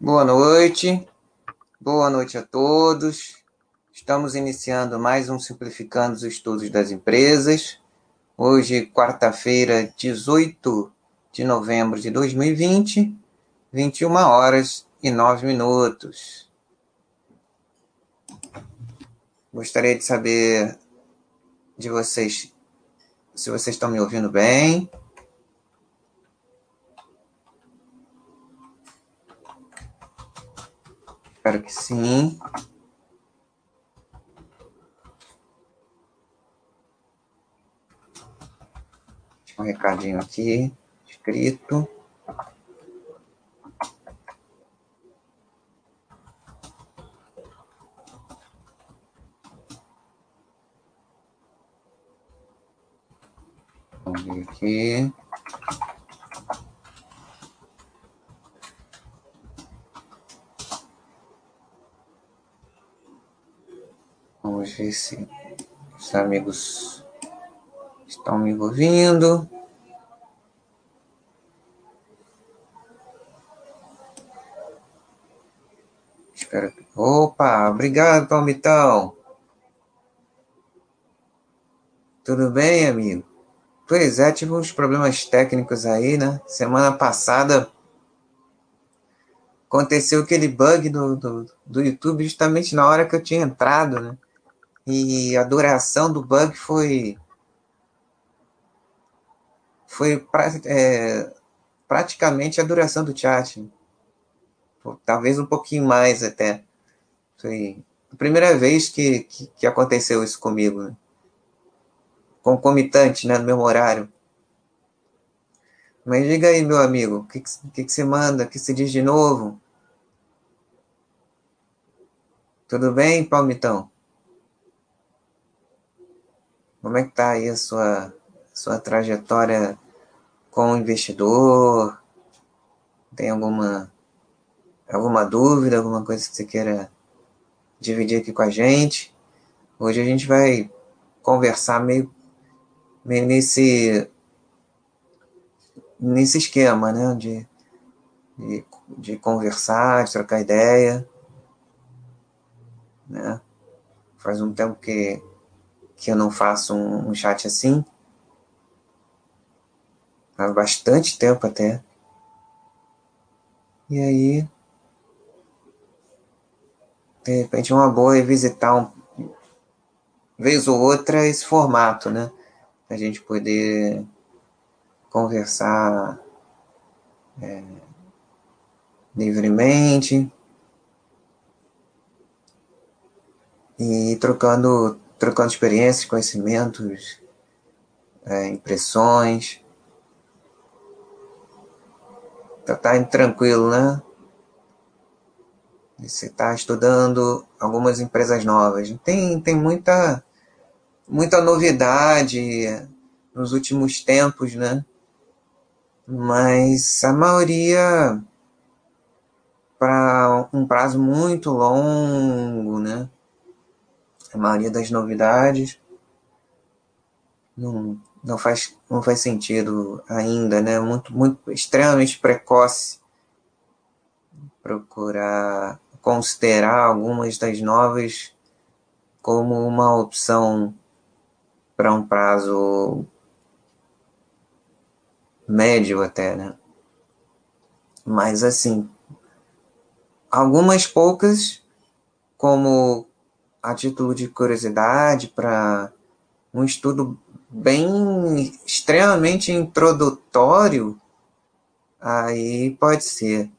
Boa noite, boa noite a todos. Estamos iniciando mais um Simplificando os Estudos das Empresas. Hoje, quarta-feira, 18 de novembro de 2020, 21 horas e 9 minutos. Gostaria de saber de vocês se vocês estão me ouvindo bem. Espero que sim. um recadinho aqui, escrito. Vamos ver aqui. Vamos ver se os amigos estão me ouvindo. Espero que... Opa, obrigado, Palmitão. Tudo bem, amigo? Pois é, tive uns problemas técnicos aí, né? Semana passada aconteceu aquele bug do, do, do YouTube justamente na hora que eu tinha entrado, né? E a duração do bug foi foi pra, é, praticamente a duração do chat. Talvez um pouquinho mais até. Foi a primeira vez que, que, que aconteceu isso comigo. Né? Concomitante, né? No mesmo horário. Mas diga aí, meu amigo, o que, que, que você manda? O que se diz de novo? Tudo bem, Palmitão? Como é que tá aí a sua, sua trajetória com o investidor? Tem alguma, alguma dúvida, alguma coisa que você queira dividir aqui com a gente? Hoje a gente vai conversar meio, meio nesse nesse esquema, né? De, de, de conversar, de trocar ideia. Né? Faz um tempo que, que eu não faço um, um chat assim. Há bastante tempo até. E aí, de repente, uma boa é visitar um, vez ou outra esse formato, né? A gente poder conversar é, livremente e trocando, trocando experiências, conhecimentos, é, impressões. Tá, tá tranquilo, né? Você está estudando algumas empresas novas. Tem, tem muita, muita novidade nos últimos tempos, né? mas a maioria para um prazo muito longo, né? A maioria das novidades não, não faz não faz sentido ainda, né? Muito muito extremamente precoce procurar considerar algumas das novas como uma opção para um prazo médio até, né? Mas assim, algumas poucas, como a título de curiosidade, para um estudo bem extremamente introdutório, aí pode ser.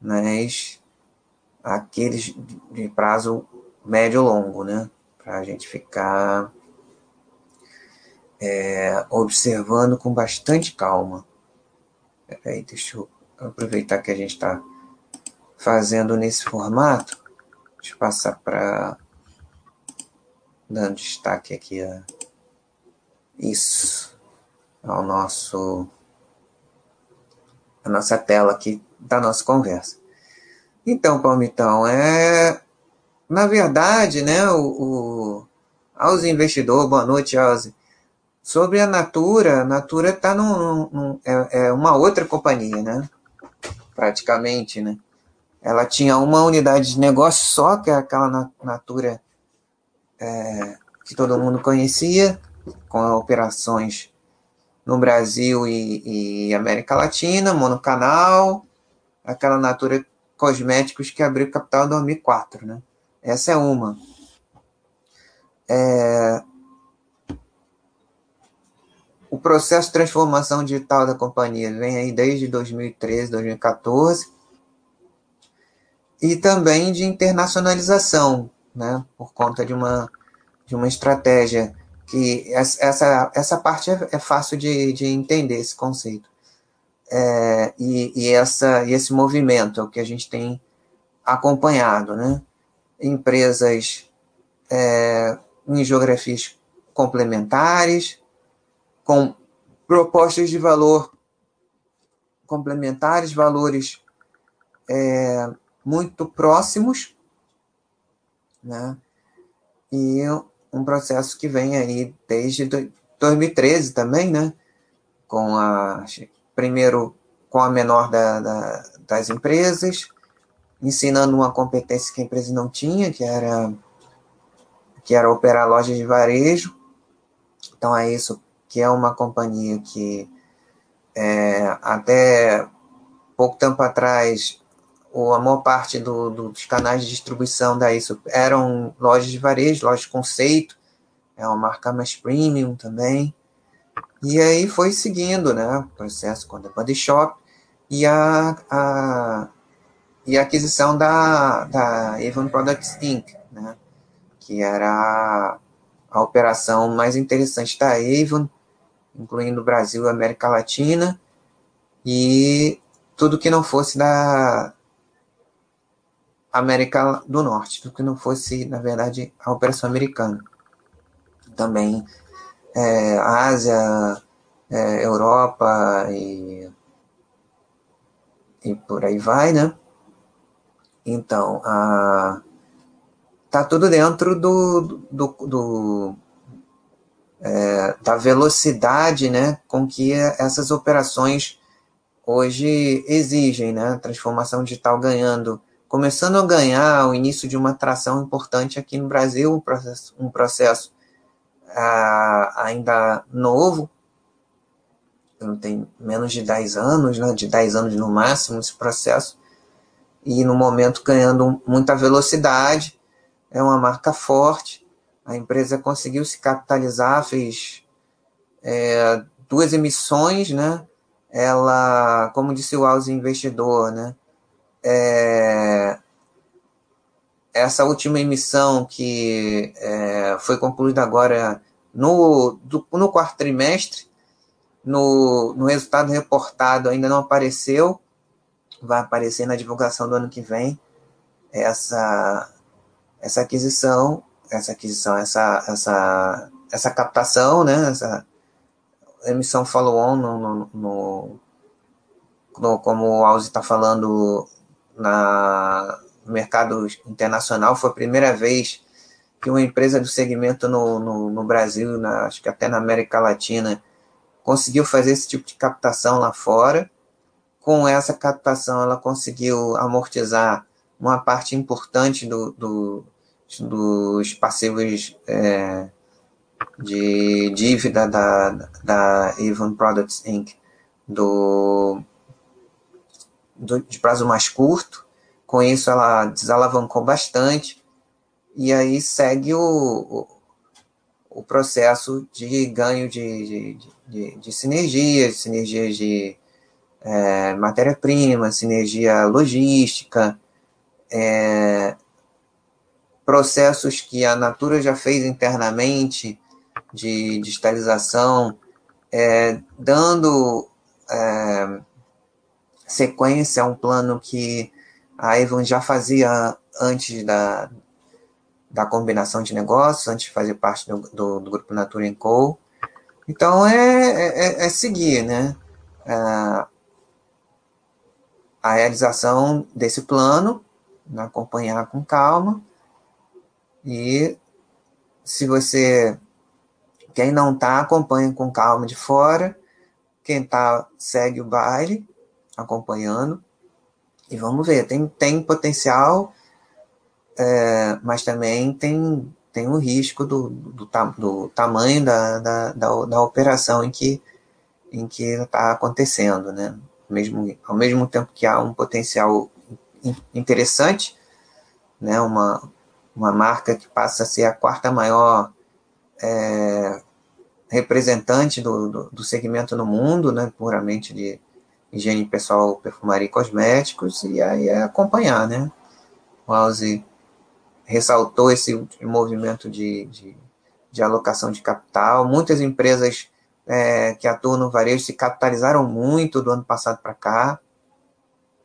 Mas aqueles de prazo médio longo, né? Para a gente ficar é, observando com bastante calma. Peraí, deixa eu aproveitar que a gente está fazendo nesse formato. Deixa eu passar para. dando destaque aqui a. Isso. Ao nosso. a nossa tela aqui da nossa conversa. Então, Palmitão, é. Na verdade, né, o, o aos investidores, boa noite, Ozzy Sobre a Natura, a Natura está num, num, é, é, uma outra companhia, né? Praticamente, né? Ela tinha uma unidade de negócio só, que é aquela Natura é, que todo mundo conhecia, com operações no Brasil e, e América Latina, monocanal, aquela Natura Cosméticos que abriu capital em 2004, né? Essa é uma. É, o processo de transformação digital da companhia vem aí desde 2013, 2014, e também de internacionalização, né, por conta de uma, de uma estratégia que essa, essa parte é, é fácil de, de entender esse conceito. É, e, e, essa, e esse movimento é o que a gente tem acompanhado, né? Empresas é, em geografias complementares, com propostas de valor complementares, valores é, muito próximos, né? E um processo que vem aí desde 2013 também, né? Com a primeiro com a menor da, da, das empresas, ensinando uma competência que a empresa não tinha, que era que era operar lojas de varejo. Então é isso que é uma companhia que é, até pouco tempo atrás a maior parte do, do, dos canais de distribuição da isso eram lojas de varejo, lojas de conceito, é uma marca mais premium também. E aí foi seguindo né, o processo com a Body Shop e a, a, e a aquisição da, da Avon Products Inc., né, que era a, operação mais interessante da Avon, incluindo o Brasil e América Latina, e tudo que não fosse da América do Norte, tudo que não fosse, na verdade, a operação americana. Também é, Ásia, é, Europa e, e por aí vai, né? Então, a, tá tudo dentro do, do, do é, da velocidade né, com que essas operações hoje exigem, né? Transformação digital ganhando, começando a ganhar o início de uma atração importante aqui no Brasil, um processo, um processo ah, ainda novo, tem menos de 10 anos, né, de 10 anos no máximo esse processo, e no momento ganhando muita velocidade, é uma marca forte, a empresa conseguiu se capitalizar, fez é, duas emissões, né? Ela, como disse o Alzi Investidor, né? É, essa última emissão que é, foi concluída agora no, do, no quarto trimestre, no, no resultado reportado ainda não apareceu, vai aparecer na divulgação do ano que vem, essa, essa aquisição essa aquisição, essa, essa, essa captação, né, essa emissão follow-on no, no, no, no, como o Alzi está falando na, no mercado internacional, foi a primeira vez que uma empresa do segmento no, no, no Brasil, na, acho que até na América Latina, conseguiu fazer esse tipo de captação lá fora. Com essa captação, ela conseguiu amortizar uma parte importante do, do, dos passivos é, de dívida da, da Avon Products Inc. Do, do, de prazo mais curto. Com isso, ela desalavancou bastante e aí segue o, o, o processo de ganho de, de, de, de sinergias, sinergias de é, matéria-prima, sinergia logística, é, processos que a Natura já fez internamente de digitalização, é, dando é, sequência a um plano que a Evan já fazia antes da, da combinação de negócios, antes de fazer parte do, do, do grupo Natura Co. Então é, é, é seguir, né? É, a realização desse plano, né, acompanhar com calma e se você, quem não está, acompanha com calma de fora. Quem está, segue o baile, acompanhando. E vamos ver, tem, tem potencial, é, mas também tem, tem o risco do, do, do tamanho da, da, da, da, operação em que em que está acontecendo, né? Mesmo, ao mesmo tempo que há um potencial interessante, né? Uma, uma marca que passa a ser a quarta maior é, representante do, do, do, segmento no mundo, né? Puramente de higiene pessoal, perfumaria e cosméticos, e aí é acompanhar, né? O House ressaltou esse movimento de, de, de alocação de capital. Muitas empresas é, que atuam no varejo se capitalizaram muito do ano passado para cá,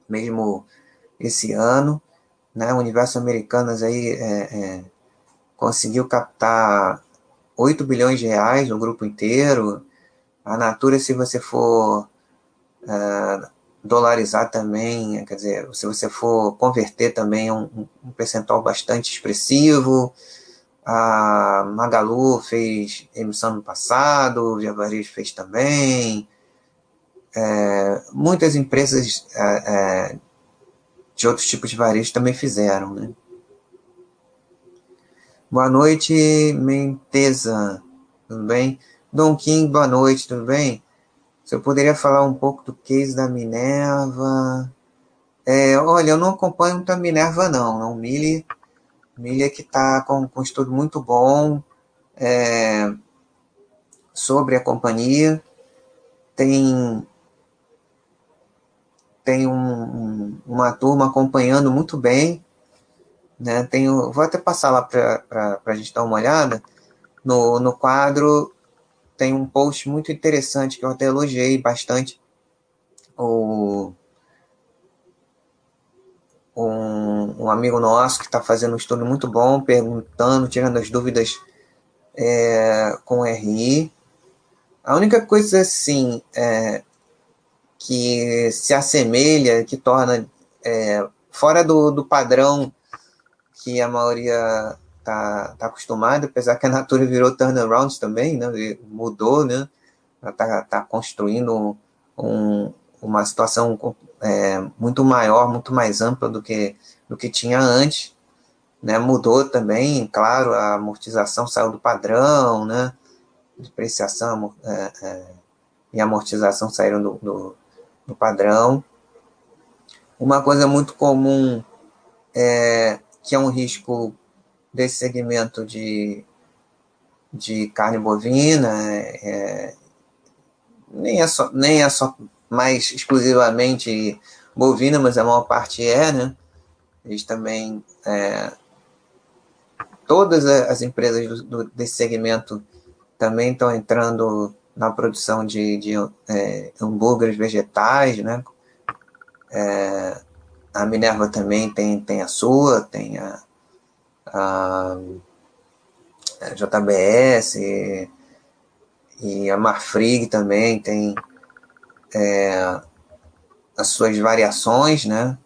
mesmo esse ano. Né? O universo Americanas aí é, é, conseguiu captar 8 bilhões de reais no grupo inteiro. A Natura, se você for uh, dolarizar também, quer dizer, se você for converter também um, um percentual bastante expressivo. A Magalu fez emissão no passado, o Via Varejo fez também. É, muitas empresas é, é, de outros tipos de varejo também fizeram, né? Boa noite, Menteza. Tudo bem? Dom King, boa noite, tudo bem? Eu poderia falar um pouco do case da Minerva. É, olha, eu não acompanho muito a Minerva, não. não Mili, Mili é que está com, com um estudo muito bom é, sobre a companhia. Tem, tem um, uma turma acompanhando muito bem. Né? Tenho, vou até passar lá para a gente dar uma olhada. No, no quadro tem um post muito interessante que eu até elogiei bastante. O, um, um amigo nosso que está fazendo um estudo muito bom, perguntando, tirando as dúvidas é, com RI. A única coisa, assim, é, que se assemelha, que torna é, fora do, do padrão que a maioria tá, tá acostumado, apesar que a Natura virou turnaround também, né? Mudou, né? Ela tá, tá construindo um, uma situação é, muito maior, muito mais ampla do que, do que tinha antes. Né? Mudou também, claro, a amortização saiu do padrão, né? Depreciação é, é, e amortização saíram do, do, do, padrão. Uma coisa muito comum é que é um risco desse segmento de, de carne bovina, é, nem, é só, nem é só mais exclusivamente bovina, mas a maior parte é, né? Eles também. É, todas as empresas do, do, desse segmento também estão entrando na produção de, de é, hambúrgueres vegetais, né? É, a Minerva também tem, tem a sua, tem a, a, a JBS e, e, a Marfrig também tem é, as suas variações, né?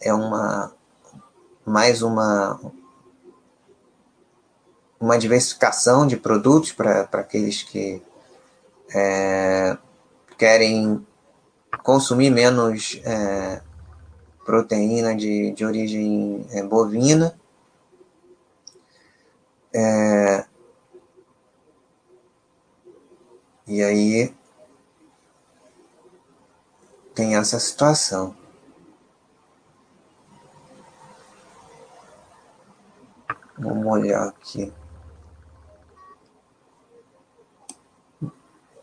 É uma mais uma uma diversificação de produtos para aqueles que é, querem consumir menos é, proteína de, de origem é, bovina. É, e aí tem essa situação. Vamos olhar aqui.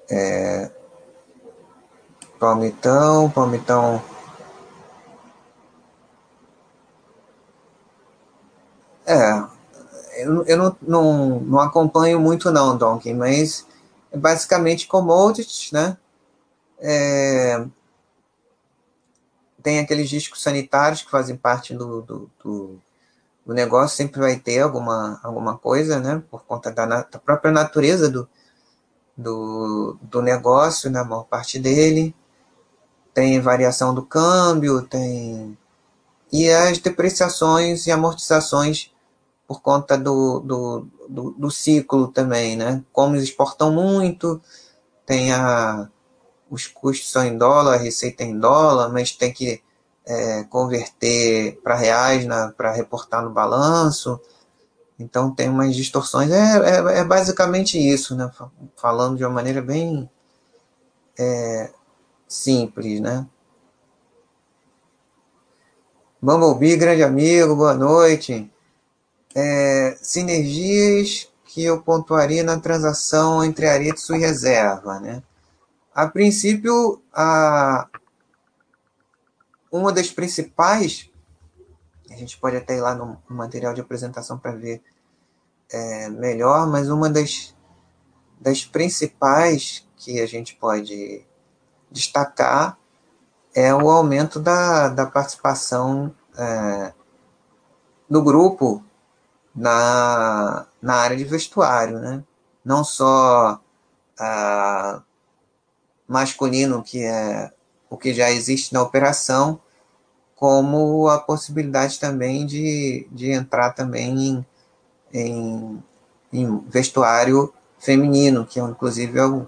É, palmitão, palmitão É, eu, eu não, não, não acompanho muito não, Donkey, mas é basicamente commodities, né? É, tem aqueles discos sanitários que fazem parte do, do, do, do, negócio, sempre vai ter alguma, alguma coisa, né? Por conta da, da própria natureza do, do, do negócio, na né? maior parte dele. Tem variação do câmbio, tem. E as depreciações e amortizações por conta do, do, do, do, ciclo também, né? Como eles exportam muito, tem a, os custos são em dólar, a receita é em dólar, mas tem que é, converter para reais para reportar no balanço. Então tem umas distorções. É, é, é, basicamente isso, né? Falando de uma maneira bem é, simples, né? Bumblebee, grande amigo, boa noite. É, sinergias que eu pontuaria na transação entre Aritsu e reserva, né? A princípio, a, uma das principais, a gente pode até ir lá no material de apresentação para ver é, melhor, mas uma das, das principais que a gente pode destacar é o aumento da, da participação é, do grupo na, na área de vestuário, né? Não só a, masculino, que é o que já existe na operação, como a possibilidade também de, de entrar também em, em, em vestuário feminino, que é, inclusive é o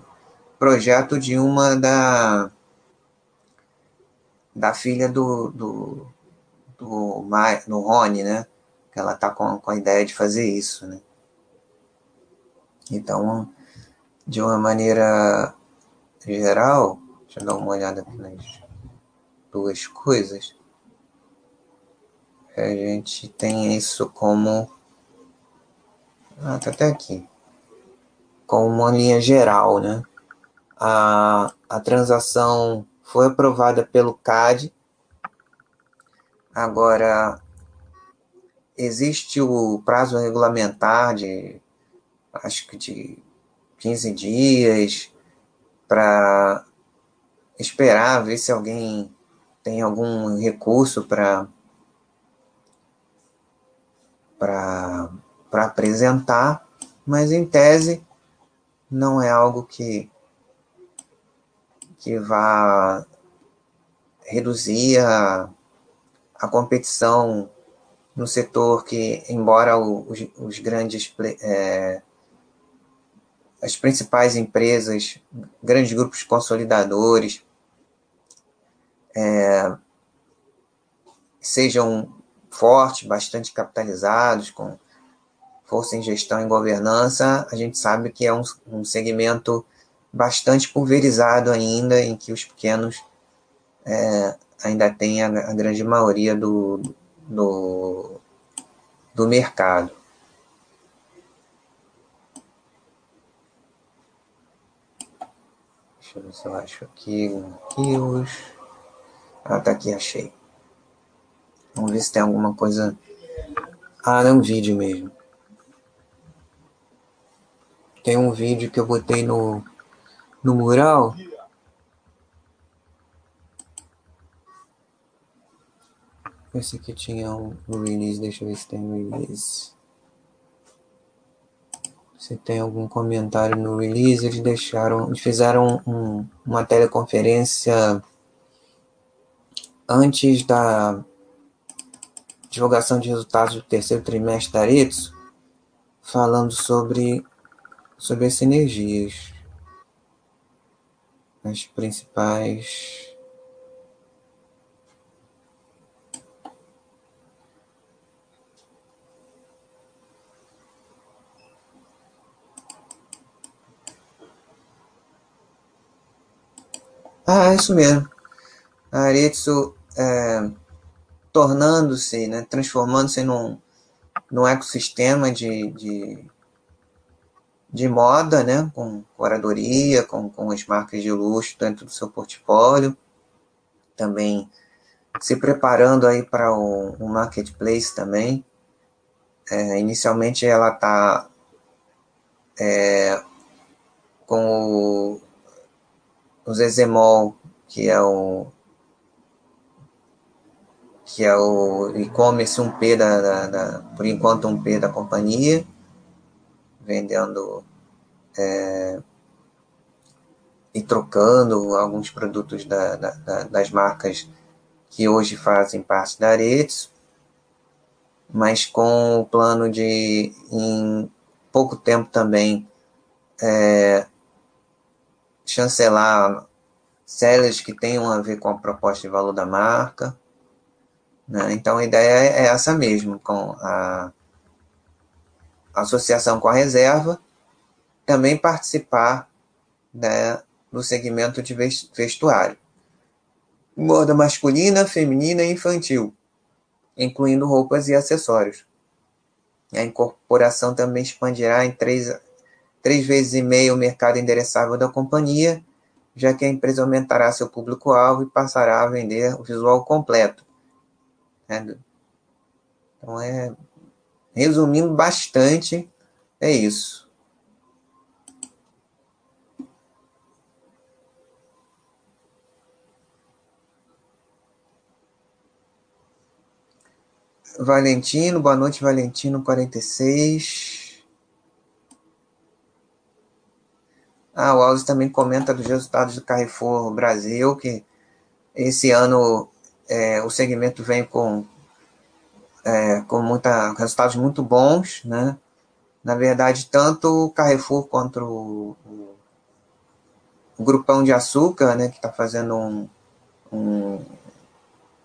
projeto de uma da, da filha do, do, do, do Rony, né? Ela está com, com a ideia de fazer isso, né? Então, de uma maneira geral, deixa eu dar uma olhada aqui nas duas coisas. A gente tem isso como. Ah, tá até aqui. Como uma linha geral, né? A, a transação foi aprovada pelo CAD. Agora, existe o prazo regulamentar de, acho que de 15 dias, para esperar, ver se alguém tem algum recurso para para apresentar, mas em tese não é algo que que vá reduzir a, a competição no setor que, embora os, os grandes é, as principais empresas, grandes grupos consolidadores, é, sejam fortes, bastante capitalizados, com força em gestão e governança, a gente sabe que é um, um segmento bastante pulverizado ainda, em que os pequenos é, ainda têm a, a, grande maioria do, do, do mercado. Deixa eu ver se eu acho aqui. Aqui os. Ah, tá aqui, achei. Vamos ver se tem alguma coisa. Ah, é um vídeo mesmo. Tem um vídeo que eu botei no, no mural. Esse aqui tinha um release, deixa eu ver se tem release. Se tem algum comentário no release, eles deixaram, eles fizeram um, uma teleconferência antes da divulgação de resultados do terceiro trimestre da Aretsu, falando sobre, sobre as sinergias, as principais Ah, isso mesmo. Aritsu é, tornando-se, né, transformando-se num, num ecossistema de, de, de moda, né, com curadoria, com, com as marcas de luxo dentro do seu portfólio. Também se preparando aí para o, o marketplace também. É, inicialmente ela está é, com o o Zezemol, que é o que é o e-commerce 1P da, da, da, por enquanto 1P da companhia, vendendo é, e trocando alguns produtos da, da, das marcas que hoje fazem parte da Aretz, mas com o plano de em pouco tempo também é, chancelar sellers que tenham a ver com a proposta de valor da marca, Né? Então a ideia é essa mesmo, com a associação com a reserva, também participar né, do segmento de vestuário. Moda masculina, feminina e infantil, incluindo roupas e acessórios. A incorporação também expandirá em três, três vezes e meio o mercado endereçável da companhia, já que a empresa aumentará seu público-alvo e passará a vender o visual completo. Né? Então, é, resumindo bastante, é isso. Valentino, boa noite, Valentino 46. Ah, o Alves também comenta dos resultados do Carrefour Brasil, que esse ano é, o segmento vem com, é, com muita, resultados muito bons, né? Na verdade, tanto o Carrefour quanto o, o, Grupão de Açúcar, né, que está fazendo um, um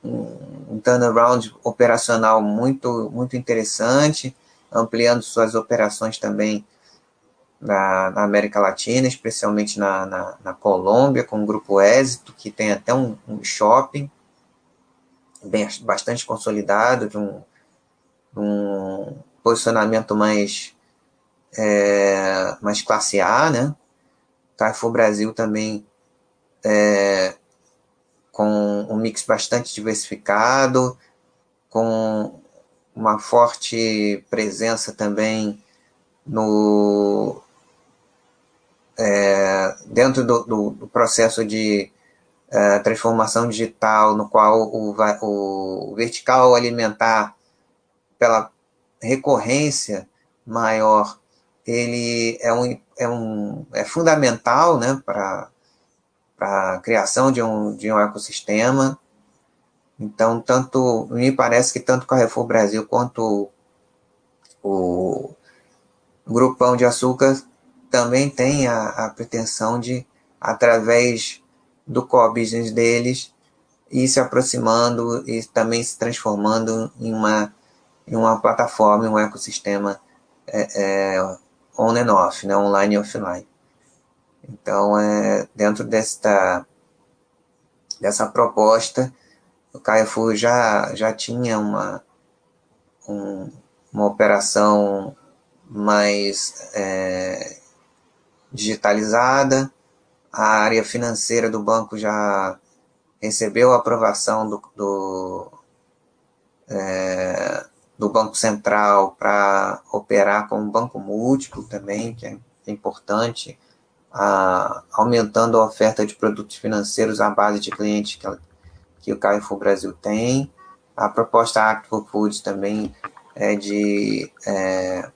um, turnaround operacional muito, muito interessante, ampliando suas operações também na, na América Latina, especialmente na, na, na, Colômbia, com o Grupo Êxito, que tem até um, um shopping bem, bastante consolidado, de um, um posicionamento mais, é, mais classe A, né? Carrefour Brasil também é, com um mix bastante diversificado, com uma forte presença também no é, dentro do, do, do, processo de é, transformação digital, no qual o, o vertical alimentar, pela recorrência maior, ele é, um, é, um, é fundamental né, para a criação de um, de um ecossistema. Então, tanto me parece que tanto o Carrefour Brasil quanto o Grupão de Açúcar também tem a, a pretensão de, através do core business deles, ir se aproximando e também se transformando em uma, em uma plataforma, em um ecossistema é, é, on and off, né, online e offline. Então, é, dentro desta, dessa proposta, o Carrefour já, já tinha uma, um, uma operação mais é, digitalizada, a área financeira do banco já recebeu a aprovação do, do, é, do Banco Central para operar como banco múltiplo também, que é importante a, aumentando a oferta de produtos financeiros à base de clientes que, que o Carrefour Brasil tem. A proposta Active Foods também é de é,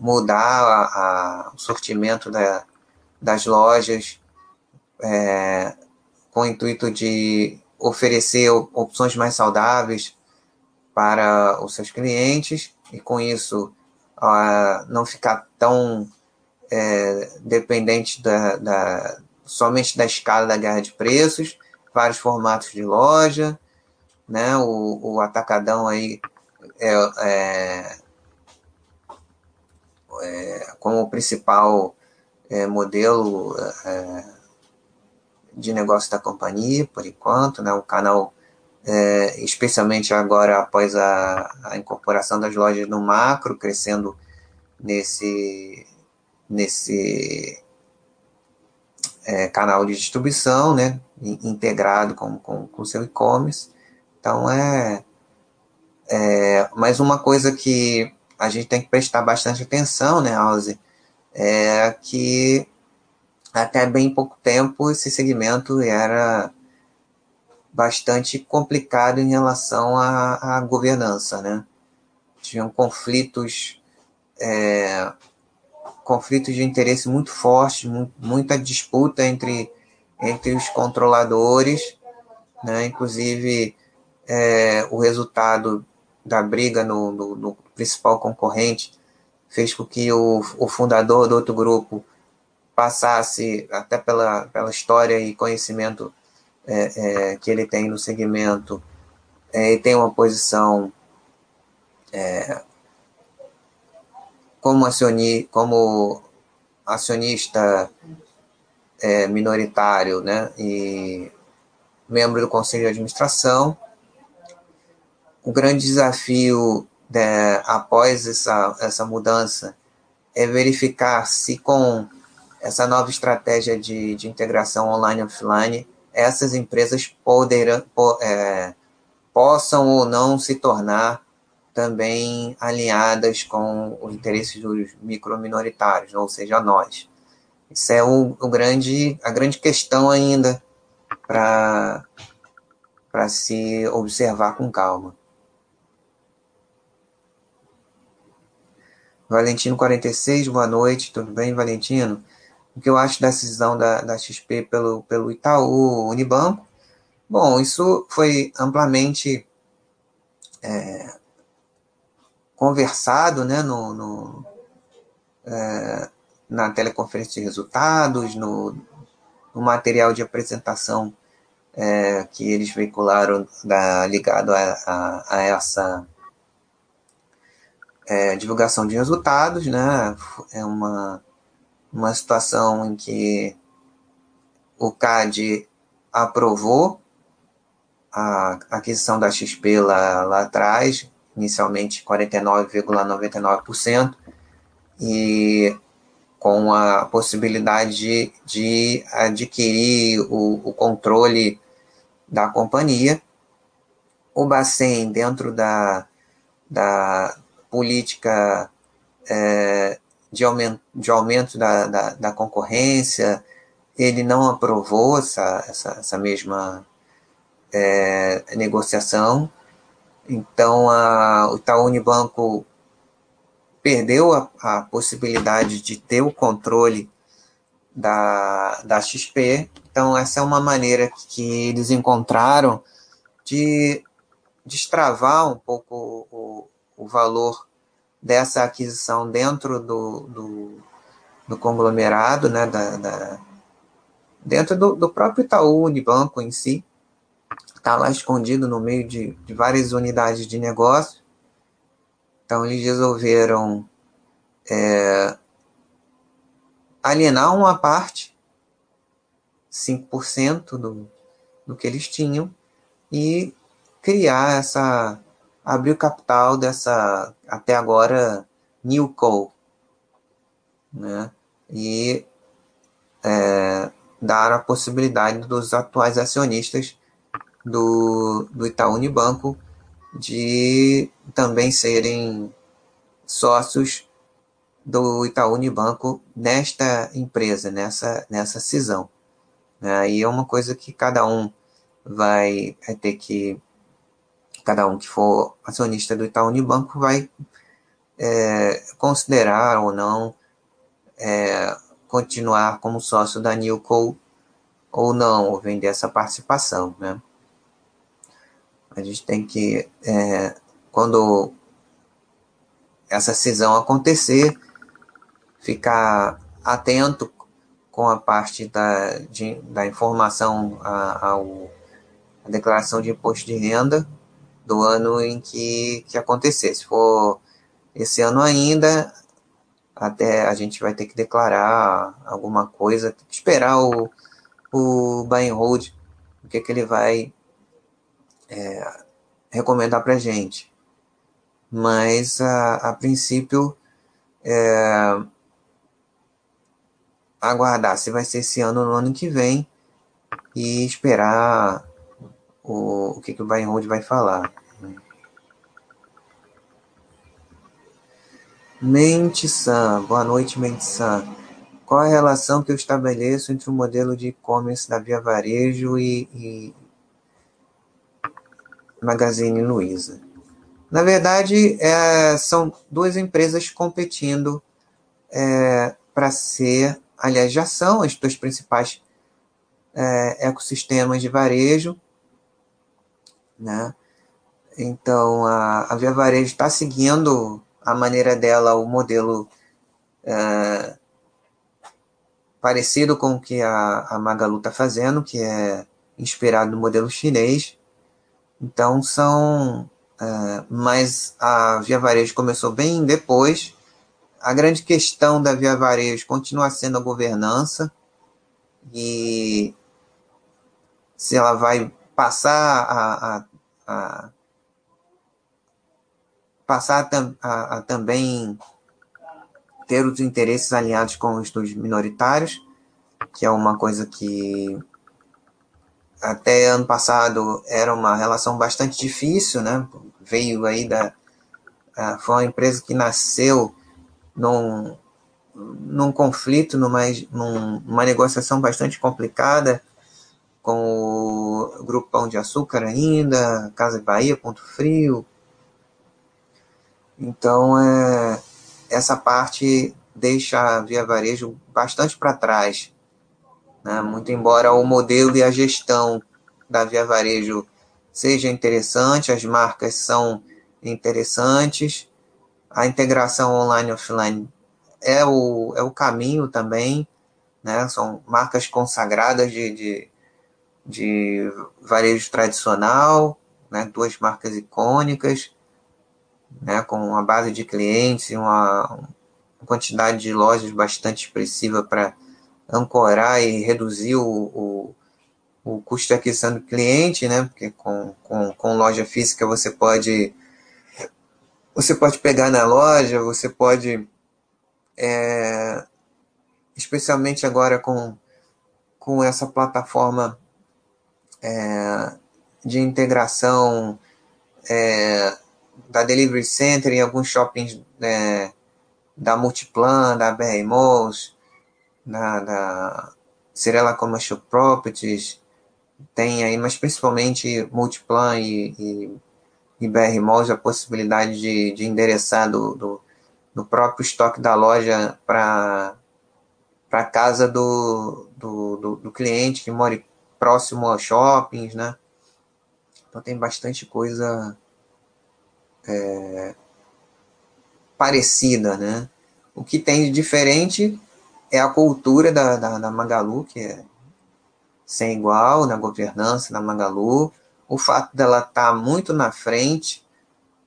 mudar a, a, o sortimento da, das lojas é, com o intuito de oferecer opções mais saudáveis para os seus clientes e com isso uh, não ficar tão é, dependente da, da, somente da escala da guerra de preços, vários formatos de loja, né? O, o atacadão aí é, é, é como principal é, modelo é, de negócio da companhia, por enquanto, né? O canal, é, especialmente agora após a, a incorporação das lojas no macro, crescendo nesse nesse é, canal de distribuição, né, integrado com, com, com seu e-commerce. Então, é, é uma coisa que a gente tem que prestar bastante atenção, né, Alze, é que até bem pouco tempo esse segmento era bastante complicado em relação à, à governança, né? Tinham conflitos é, conflitos de interesse muito fortes, muita disputa entre, entre os controladores, né? inclusive é, o resultado da briga no, no, no, principal concorrente fez com que o, o fundador do outro grupo passasse, até pela, pela história e conhecimento é, é, que ele tem no segmento, é, tem uma posição é, como, acioni, como acionista é, minoritário né, e membro do conselho de administração. O grande desafio né, após essa, essa mudança é verificar se com essa nova estratégia de, de integração online e offline, essas empresas poderão, é, possam ou não se tornar também alinhadas com os interesses dos microminoritários, ou seja, nós. Isso é o, o grande, a grande questão ainda para se observar com calma. Valentino 46, boa noite, tudo bem, Valentino? O que eu acho da decisão da, da XP pelo, pelo Itaú Unibanco? Bom, isso foi amplamente é, conversado né, no, no é, na teleconferência de resultados, no, no material de apresentação é, que eles veicularam da, ligado a, a, a essa é, divulgação de resultados, né? É uma, uma situação em que o CAD aprovou a aquisição da XP lá, lá atrás, inicialmente 49,99%, e com a possibilidade de, de adquirir o, o, controle da companhia. O Bacen, dentro da, da política é, de, aumento, de aumento da, da, da, concorrência, ele não aprovou essa, essa, essa mesma é, negociação, então, a, o Itaú Unibanco perdeu a, a, possibilidade de ter o controle da, da XP. Então, essa é uma maneira que eles encontraram de destravar um pouco o, valor dessa aquisição dentro do, do, do conglomerado, né, da, da dentro do, do próprio Itaú Unibanco em si está lá escondido no meio de, de várias unidades de negócio. Então, eles resolveram é, alienar uma parte, 5% do, do que eles tinham, e criar essa. Abrir o capital dessa, até agora, Newco. Né? E é, dar a possibilidade dos atuais acionistas do, do Itaú Unibanco de também serem sócios do Itaú Unibanco nesta empresa, nessa, nessa cisão. Aí é uma coisa que cada um vai ter que, cada um que for acionista do Itaú Unibanco vai é, considerar ou não é, continuar como sócio da Newco ou não, ou vender essa participação, né? A gente tem que, é, quando essa cisão acontecer, ficar atento com a parte da, de, da informação a, ao, a declaração de imposto de renda do ano em que, que acontecer. Se for esse ano ainda, até a gente vai ter que declarar alguma coisa, esperar o, o buy and hold, o que, que ele vai é, recomendar para gente. Mas, a, a princípio, é, aguardar se vai ser esse ano ou no ano que vem e esperar o, o que, que o Bayern Hold vai falar. Mente-san, boa noite, Mente-san. Qual a relação que eu estabeleço entre o modelo de e-commerce da Via Varejo e, e, Magazine Luiza. Na verdade, é, são duas empresas competindo é, para ser, aliás, já são as duas principais é, ecossistemas de varejo, né? Então, a, a Via Varejo está seguindo a maneira dela, o modelo é, parecido com o que a, a Magalu está fazendo, que é inspirado no modelo chinês, Então são. Uh, mas a Via Varejo começou bem depois. A grande questão da Via Varejo continua sendo a governança e se ela vai passar a, a, a passar a, a, também ter os interesses alinhados com os dos minoritários, que é uma coisa que até ano passado era uma relação bastante difícil, né? Veio aí da. Foi uma empresa que nasceu num, num conflito, numa, numa negociação bastante complicada com o Grupo Pão de Açúcar ainda, Casa Bahia, Ponto Frio. Então, é, essa parte deixa a Via Varejo bastante para trás né? Muito embora o modelo e a gestão da Via Varejo seja interessante, as marcas são interessantes, a integração online e offline é o, é o caminho também, né? são marcas consagradas de, de, de varejo tradicional, né? duas marcas icônicas, né? com uma base de clientes e uma, quantidade de lojas bastante expressiva para ancorar e reduzir o, o, o custo de aquisição do cliente, né? Porque com, com, com loja física você pode você pode pegar na loja, você pode é, especialmente agora com, com essa plataforma é, de integração é, da Delivery Center em alguns shoppings é, da Multiplan, da BR Malls, da, da Cirela Commercial Properties, tem aí, mas principalmente Multiplan e, e, e BR Malls, a possibilidade de, de endereçar do, do, do próprio estoque da loja para a casa do, do, do, do, cliente que mora próximo aos shoppings, né? Então tem bastante coisa é, parecida, né? O que tem de diferente é a cultura da, da, da Magalu, que é sem igual na governança da Magalu, o fato dela estar tá muito na frente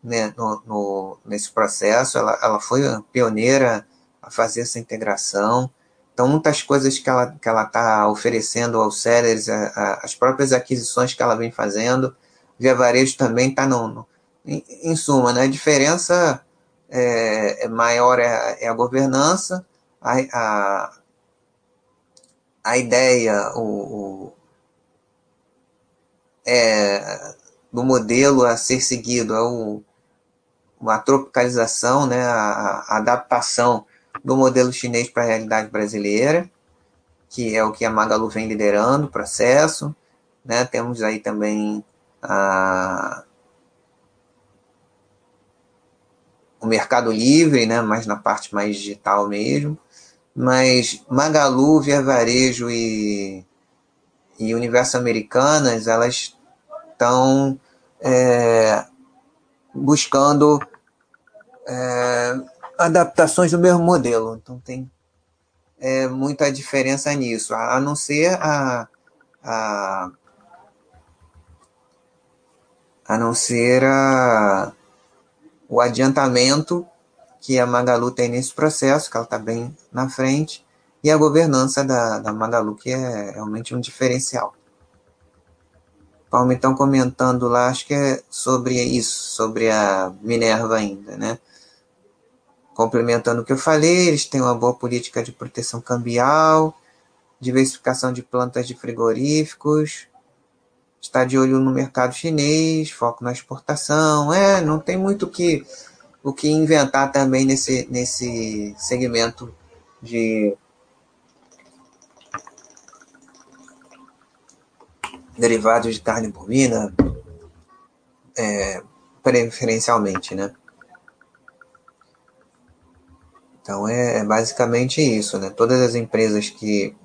né, no, no, nesse processo, ela, ela foi a pioneira a fazer essa integração. Então, muitas coisas que ela que ela está oferecendo aos sellers, a, a, as próprias aquisições que ela vem fazendo, Via Varejo também está no, no em, em, suma, né, a diferença é, é maior é, é a governança, a, a, a ideia o, o, é, do modelo a ser seguido é o, a tropicalização, né, a, a adaptação do modelo chinês para a realidade brasileira, que é o que a Magalu vem liderando o processo. Né? Temos aí também a, o Mercado Livre, né? mas na parte mais digital mesmo mas Magalu, Via Varejo e, e Universo Americanas, elas estão é, buscando é, adaptações do mesmo modelo. Então tem é, muita diferença nisso, a, não ser a, a, a não ser a, o adiantamento que a Magalu tem nesse processo, que ela está bem na frente, e a governança da, da Magalu, que é realmente um diferencial. Paulo, então, comentando lá, acho que é sobre isso, sobre a Minerva ainda, né? Complementando o que eu falei, eles têm uma boa política de proteção cambial, diversificação de plantas de frigoríficos, está de olho no mercado chinês, foco na exportação, é, não tem muito que o que inventar também nesse, nesse segmento de derivados de carne bovina, é, preferencialmente, né? Então é, é basicamente isso, né? Todas as empresas que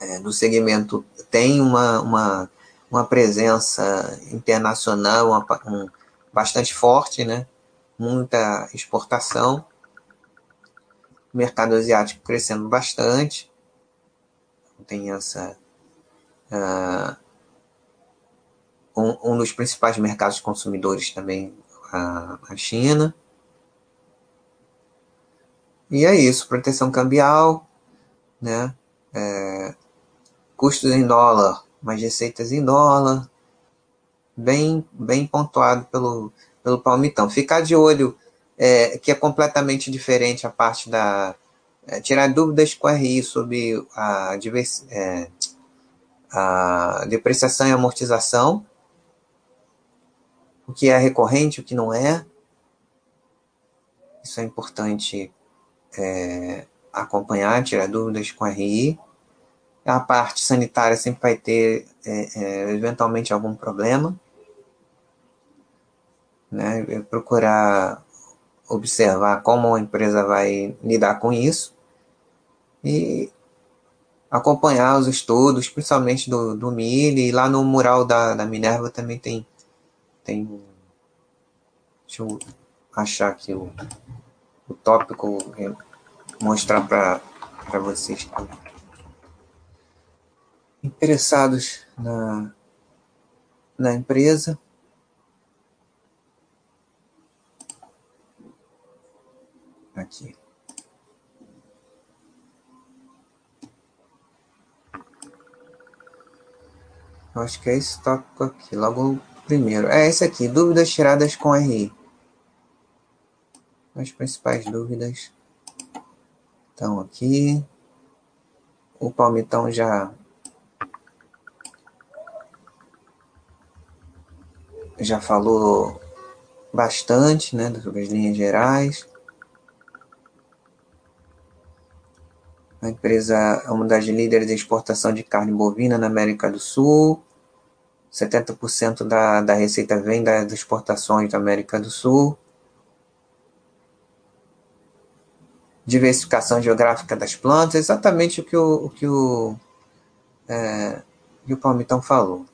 é, do segmento têm uma, uma, uma presença internacional uma, um, bastante forte, né? muita exportação, mercado asiático crescendo bastante, tem essa uh, um, um dos principais mercados consumidores também, a, a China. E é isso, proteção cambial, né? É, custos em dólar, mas receitas em dólar, bem, bem pontuado pelo, pelo Palmitão. Ficar de olho, é, que é completamente diferente a parte da. É, tirar dúvidas com a RI sobre a, divers, é, a depreciação e amortização, o que é recorrente, o que não é. Isso é importante é, acompanhar, tirar dúvidas com a RI. A parte sanitária sempre vai ter, é, é, eventualmente, algum problema. Né? Procurar observar como a empresa vai lidar com isso e acompanhar os estudos, principalmente do, do milho, e lá no mural da, da Minerva também tem, tem. Deixa eu achar aqui o, o tópico, mostrar para vocês interessados na, na empresa. Aqui. Eu acho que é esse tópico aqui, logo primeiro. É esse aqui, dúvidas tiradas com RI. As principais dúvidas estão aqui. O palmitão já já falou bastante, né, sobre as linhas gerais. A empresa é uma das líderes de exportação de carne bovina na América do Sul. 70% da, da receita vem das exportações da América do Sul. Diversificação geográfica das plantas, exatamente o que o, o, que o, é, que o Palmitão falou.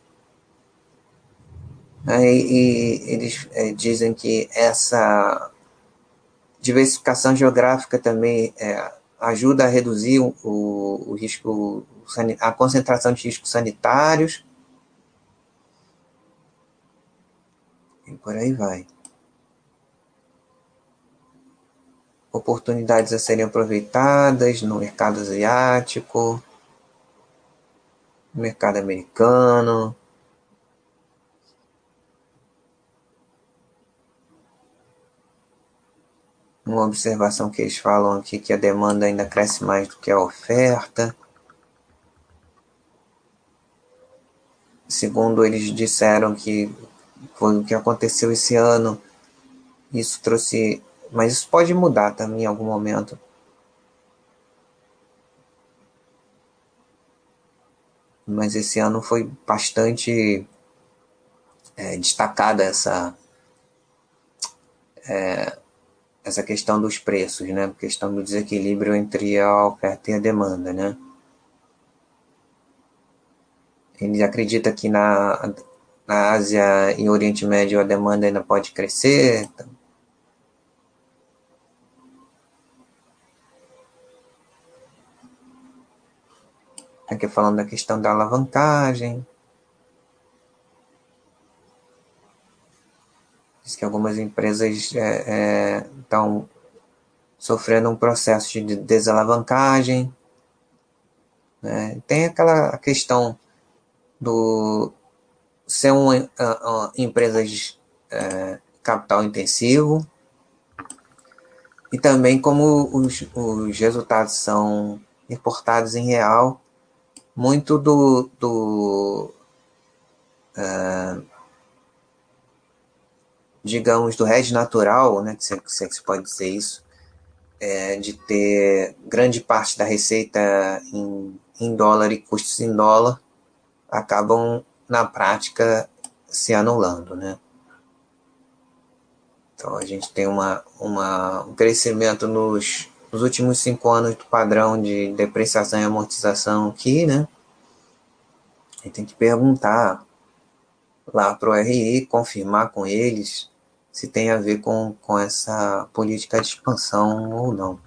Aí, e eles é, dizem que essa diversificação geográfica também é, ajuda a reduzir o, o, risco, a concentração de riscos sanitários. E por aí vai. Oportunidades a serem aproveitadas no mercado asiático, no mercado americano. uma observação que eles falam aqui que a demanda ainda cresce mais do que a oferta. Segundo eles disseram que foi o que aconteceu esse ano, isso trouxe, mas isso pode mudar também em algum momento. Mas esse ano foi bastante é, destacada essa é, essa questão dos preços, né? Questão do desequilíbrio entre a oferta e a demanda, né? Ele acredita que na, na Ásia e Oriente Médio a demanda ainda pode crescer. Aqui falando da questão da alavancagem. Diz que algumas empresas é, é, estão sofrendo um processo de desalavancagem. Né? Tem aquela questão do ser uma uh, empresas uh, capital intensivo e também como os, os resultados são reportados em real, muito do, do uh, digamos, do hedge natural, né, se, se, é se pode dizer isso, é, de ter grande parte da receita em, em dólar e custos em dólar, acabam, na prática, se anulando, né? Então, a gente tem uma, uma, um crescimento nos, nos últimos cinco anos do padrão de depreciação e amortização aqui, né? A gente tem que perguntar lá para o RI, confirmar com eles se tem a ver com, com essa política de expansão ou não.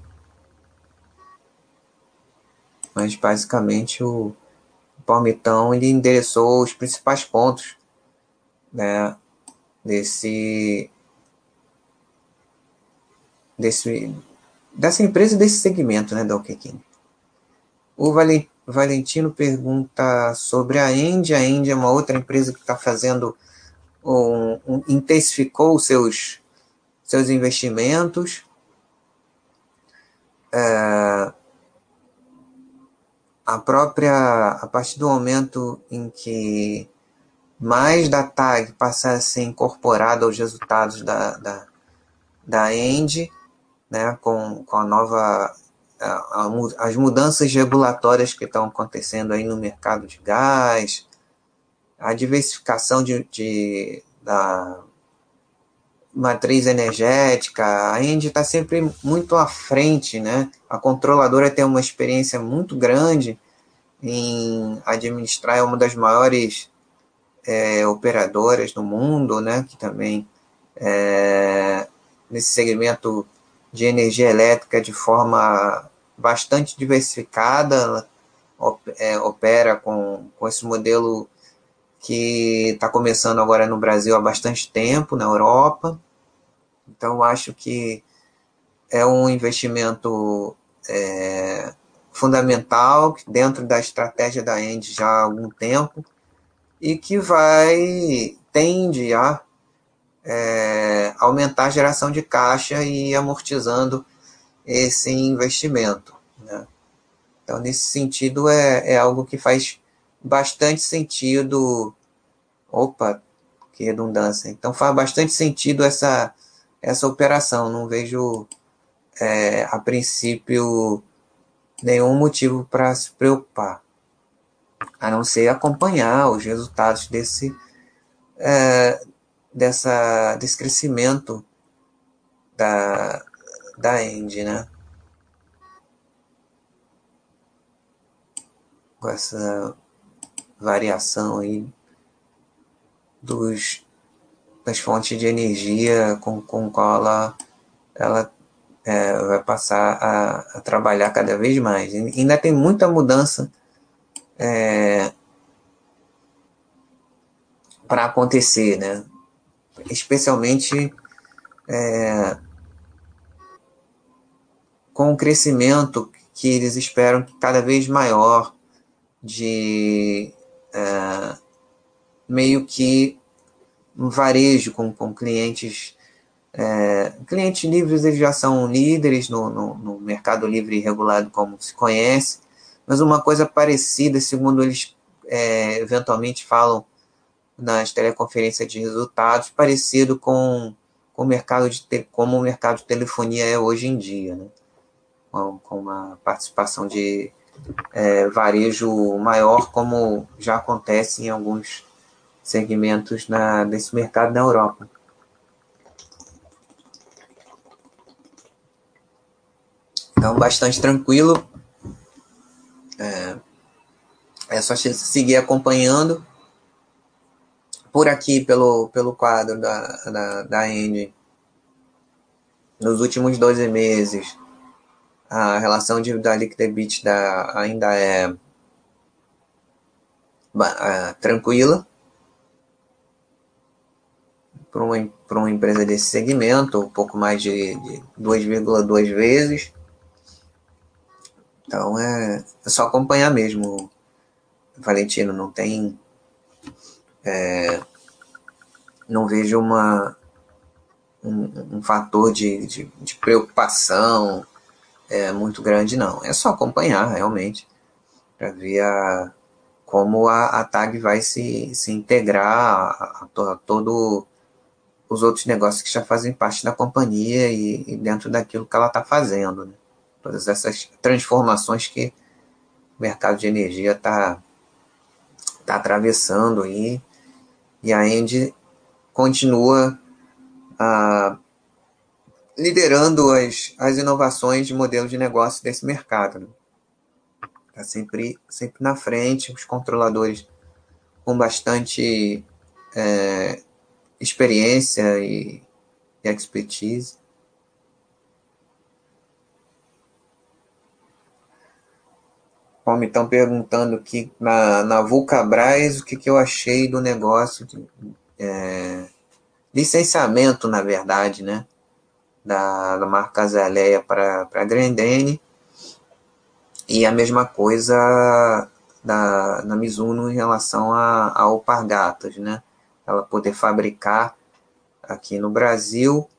Mas basicamente o, o Palmitão ele endereçou os principais pontos né, desse, desse, dessa empresa desse segmento né, da Okekin. O Valentino pergunta sobre a Endy. A Endy é uma outra empresa que está fazendo, um, um, intensificou seus, seus investimentos. É, a própria, a partir do momento em que mais da TAG passar a ser incorporada aos resultados da, da, da End, né, com, com a nova a, a, as mudanças regulatórias que estão acontecendo aí no mercado de gás, a diversificação de, de da matriz energética, a Engie está sempre muito à frente, né? A controladora tem uma experiência muito grande em administrar, é uma das maiores é, operadoras no mundo, né? Que também é, nesse segmento de energia elétrica de forma bastante diversificada, é, opera com, com esse modelo que está começando agora no Brasil há bastante tempo, na Europa. Então, acho que é um investimento é, fundamental dentro da estratégia da End já há algum tempo e que vai tende a é, aumentar a geração de caixa e ir amortizando esse investimento. Né? Então, nesse sentido, é, é algo que faz bastante sentido. Opa, que redundância. Então, faz bastante sentido essa, essa operação. Não vejo, é, a princípio, nenhum motivo para se preocupar, a não ser acompanhar os resultados desse, é, dessa, desse crescimento da, da End, né? Com essa variação aí dos, das fontes de energia com, com qual ela, ela é, vai passar a, a, trabalhar cada vez mais. E ainda tem muita mudança é, para acontecer, né? Especialmente é, com o crescimento que eles esperam cada vez maior de é, meio que um varejo com, com clientes é, clientes livres eles já são líderes no, no, no, mercado livre regulado como se conhece, mas uma coisa parecida, segundo eles é, eventualmente falam nas teleconferências de resultados, parecido com, com o mercado de como o mercado de telefonia é hoje em dia, né? com, com uma participação de é, varejo maior, como já acontece em alguns segmentos na, desse mercado na Europa. Então, bastante tranquilo. É, é só seguir acompanhando. Por aqui, pelo, pelo quadro da, da, da End, nos últimos 12 meses, a relação dívida líquida EBITDA ainda é, é tranquila para uma, uma empresa desse segmento, um pouco mais de, de 2,2 vezes. Então é, é só acompanhar mesmo, Valentino. Não tem. É, não vejo uma, um, um fator de, de, de preocupação é, muito grande, não. É só acompanhar realmente para ver a, como a, a TAG vai se, se integrar a, a, a todo os outros negócios que já fazem parte da companhia e, e dentro daquilo que ela está fazendo. Né? Todas essas transformações que o mercado de energia está tá atravessando e, e a Endy continua a liderando as, as inovações de modelo de negócio desse mercado. Está né? Tá sempre, sempre na frente, os controladores com bastante é, experiência e, e expertise. Me estão perguntando aqui na, na Vulcabras o que, que eu achei do negócio de, é, licenciamento, na verdade, né, da, da marca Azaleia para a Grendene, e a mesma coisa da, da Mizuno em relação a, a Alpargatas, né, ela poder fabricar aqui no Brasil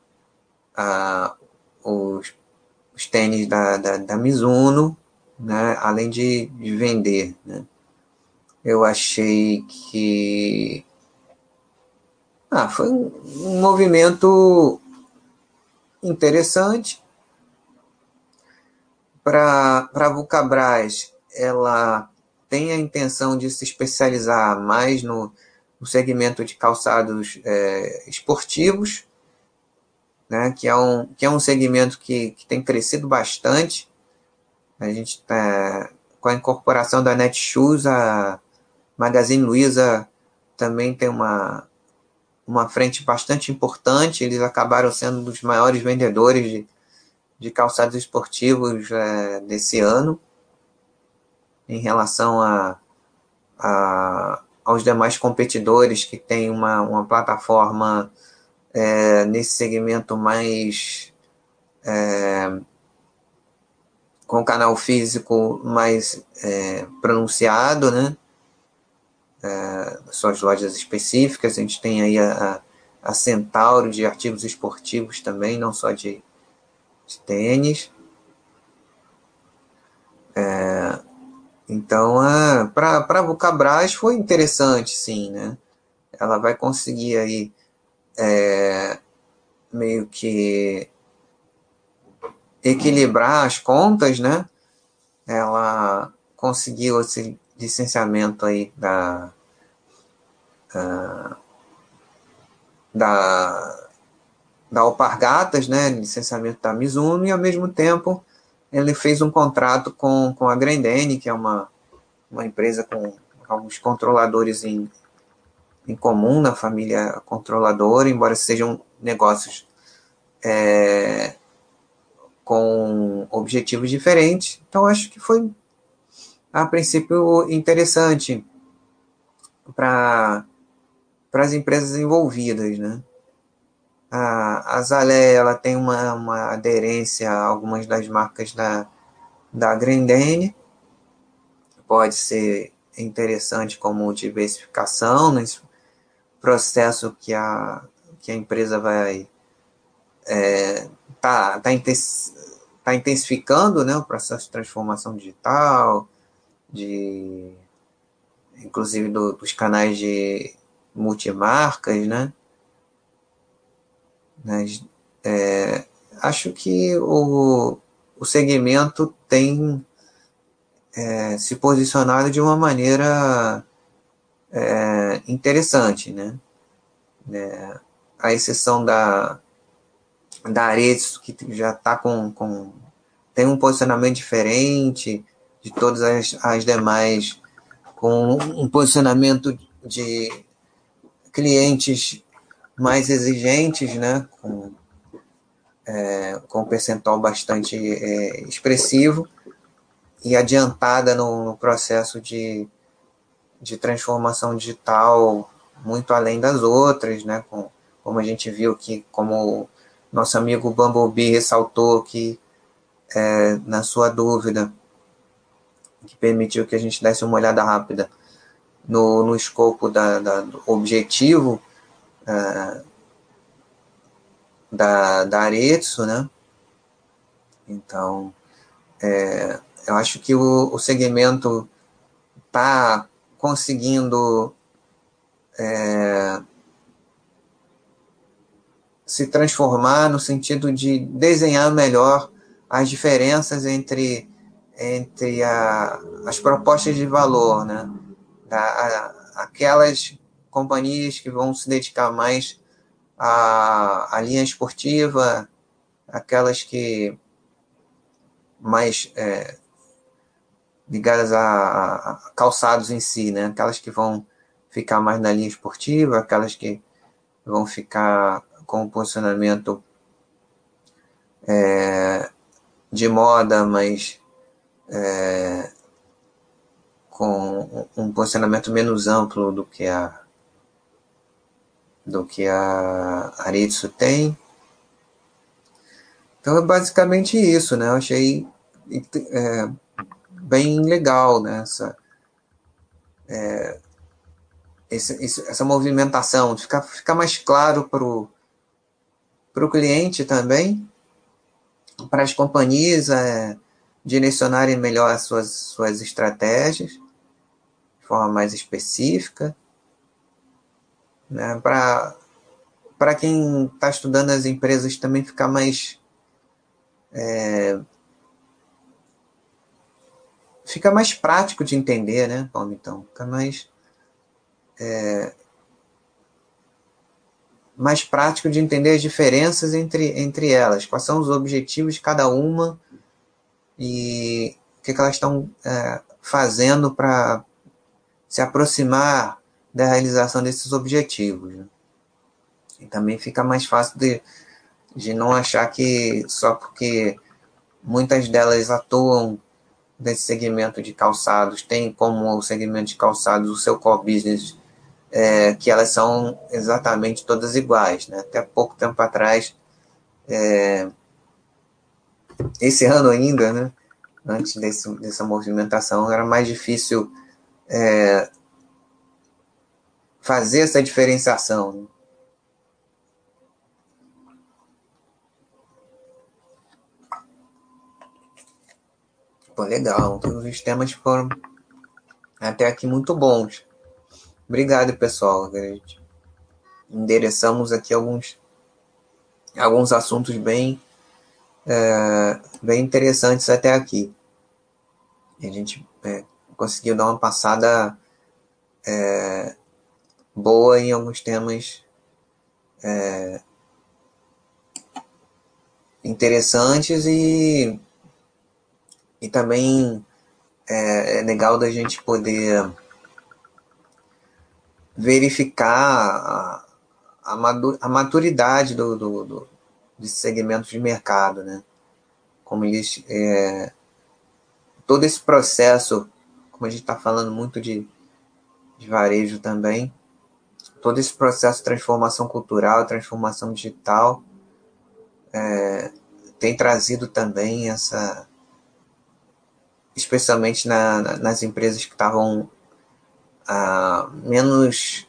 a, os, os tênis da, da, da Mizuno, né, além de, de vender, né. Eu achei que ah, foi um, movimento interessante para a Vulcabras. Ela tem a intenção de se especializar mais no, no segmento de calçados é, esportivos, né, que, é um, que é um segmento que, que tem crescido bastante. A gente tá, com a incorporação da Netshoes, a Magazine Luiza também tem uma, uma frente bastante importante. Eles acabaram sendo um dos maiores vendedores de, de calçados esportivos é, desse ano, em relação a, a, aos demais competidores que têm uma, uma plataforma é, nesse segmento mais. É, com canal físico mais é, pronunciado, né? É, suas lojas específicas. A gente tem aí a, a Centauro de artigos esportivos também, não só de, de tênis. É, então, para a Vulcabras foi interessante, sim, né? Ela vai conseguir aí é, meio que equilibrar as contas, né? Ela conseguiu esse licenciamento aí da, da, da Alpargatas, né, licenciamento da Mizuno, e ao mesmo tempo ele fez um contrato com, com a Grendene, que é uma, uma empresa com alguns controladores em, em comum na família controladora, embora sejam negócios é, com objetivos diferentes. Então, acho que foi a princípio interessante para as empresas envolvidas, né? A, a Zalé, ela tem uma, uma aderência a algumas das marcas da, da Grendene, pode ser interessante como diversificação nesse processo que a, que a empresa vai é, tá, tá, tá intensificando né, o processo de transformação digital, de inclusive do, dos canais de multimarcas, né? Mas, é, acho que o, o segmento tem é, se posicionado de uma maneira é, interessante, né? É, a exceção da, da Aretsu, que já está com, com tem um posicionamento diferente, de todas as, as demais, com um posicionamento de clientes mais exigentes, né, com, é, com um percentual bastante é, expressivo e adiantada no, no, processo de, de transformação digital muito além das outras, né, com, como a gente viu que, como nosso amigo Bumblebee ressaltou que é, na sua dúvida, que permitiu que a gente desse uma olhada rápida no, no escopo da, da do objetivo uh, da, da Aretsu, né? Então, é, eu acho que o, o segmento está conseguindo é, se transformar no sentido de desenhar melhor as diferenças entre entre a, as propostas de valor, né? Da, a, aquelas companhias que vão se dedicar mais à, à linha esportiva, aquelas que mais é, ligadas a, a, calçados em si, né? Aquelas que vão ficar mais na linha esportiva, aquelas que vão ficar com posicionamento é, de moda, mas é, com um posicionamento menos amplo do que a do que a Aritsu tem. Então é basicamente isso, né? Eu achei é, bem legal né? essa, é, esse, essa movimentação, ficar, ficar mais claro para o cliente também, para as companhias é, direcionarem melhor as suas, suas estratégias de forma mais específica. Né? Para quem está estudando as empresas também ficar mais. É, fica mais prático de entender, né, Paulo? Então, fica mais. É, mais prático de entender as diferenças entre, entre elas, quais são os objetivos de cada uma e o que, que elas estão é, fazendo para se aproximar da realização desses objetivos. Né? E também fica mais fácil de, de não achar que só porque muitas delas atuam nesse segmento de calçados, tem como o segmento de calçados o seu core business, é, que elas são exatamente todas iguais. Né? Até pouco tempo atrás, é, esse ano ainda, né, antes desse, dessa movimentação, era mais difícil é, fazer essa diferenciação. Né? Pô, legal. Todos os temas foram até aqui muito bons. Obrigado, pessoal. Endereçamos aqui alguns, alguns assuntos bem, é, bem interessantes até aqui. A gente é, conseguiu dar uma passada é, boa em alguns temas é, interessantes e, e também é, é legal da gente poder verificar a, maturidade do, do, do, desses segmentos de mercado, né? Como eles. É, todo esse processo, como a gente está falando muito de, de varejo também, todo esse processo de transformação cultural, transformação digital, é, tem trazido também essa, especialmente na, nas empresas que estavam ah, menos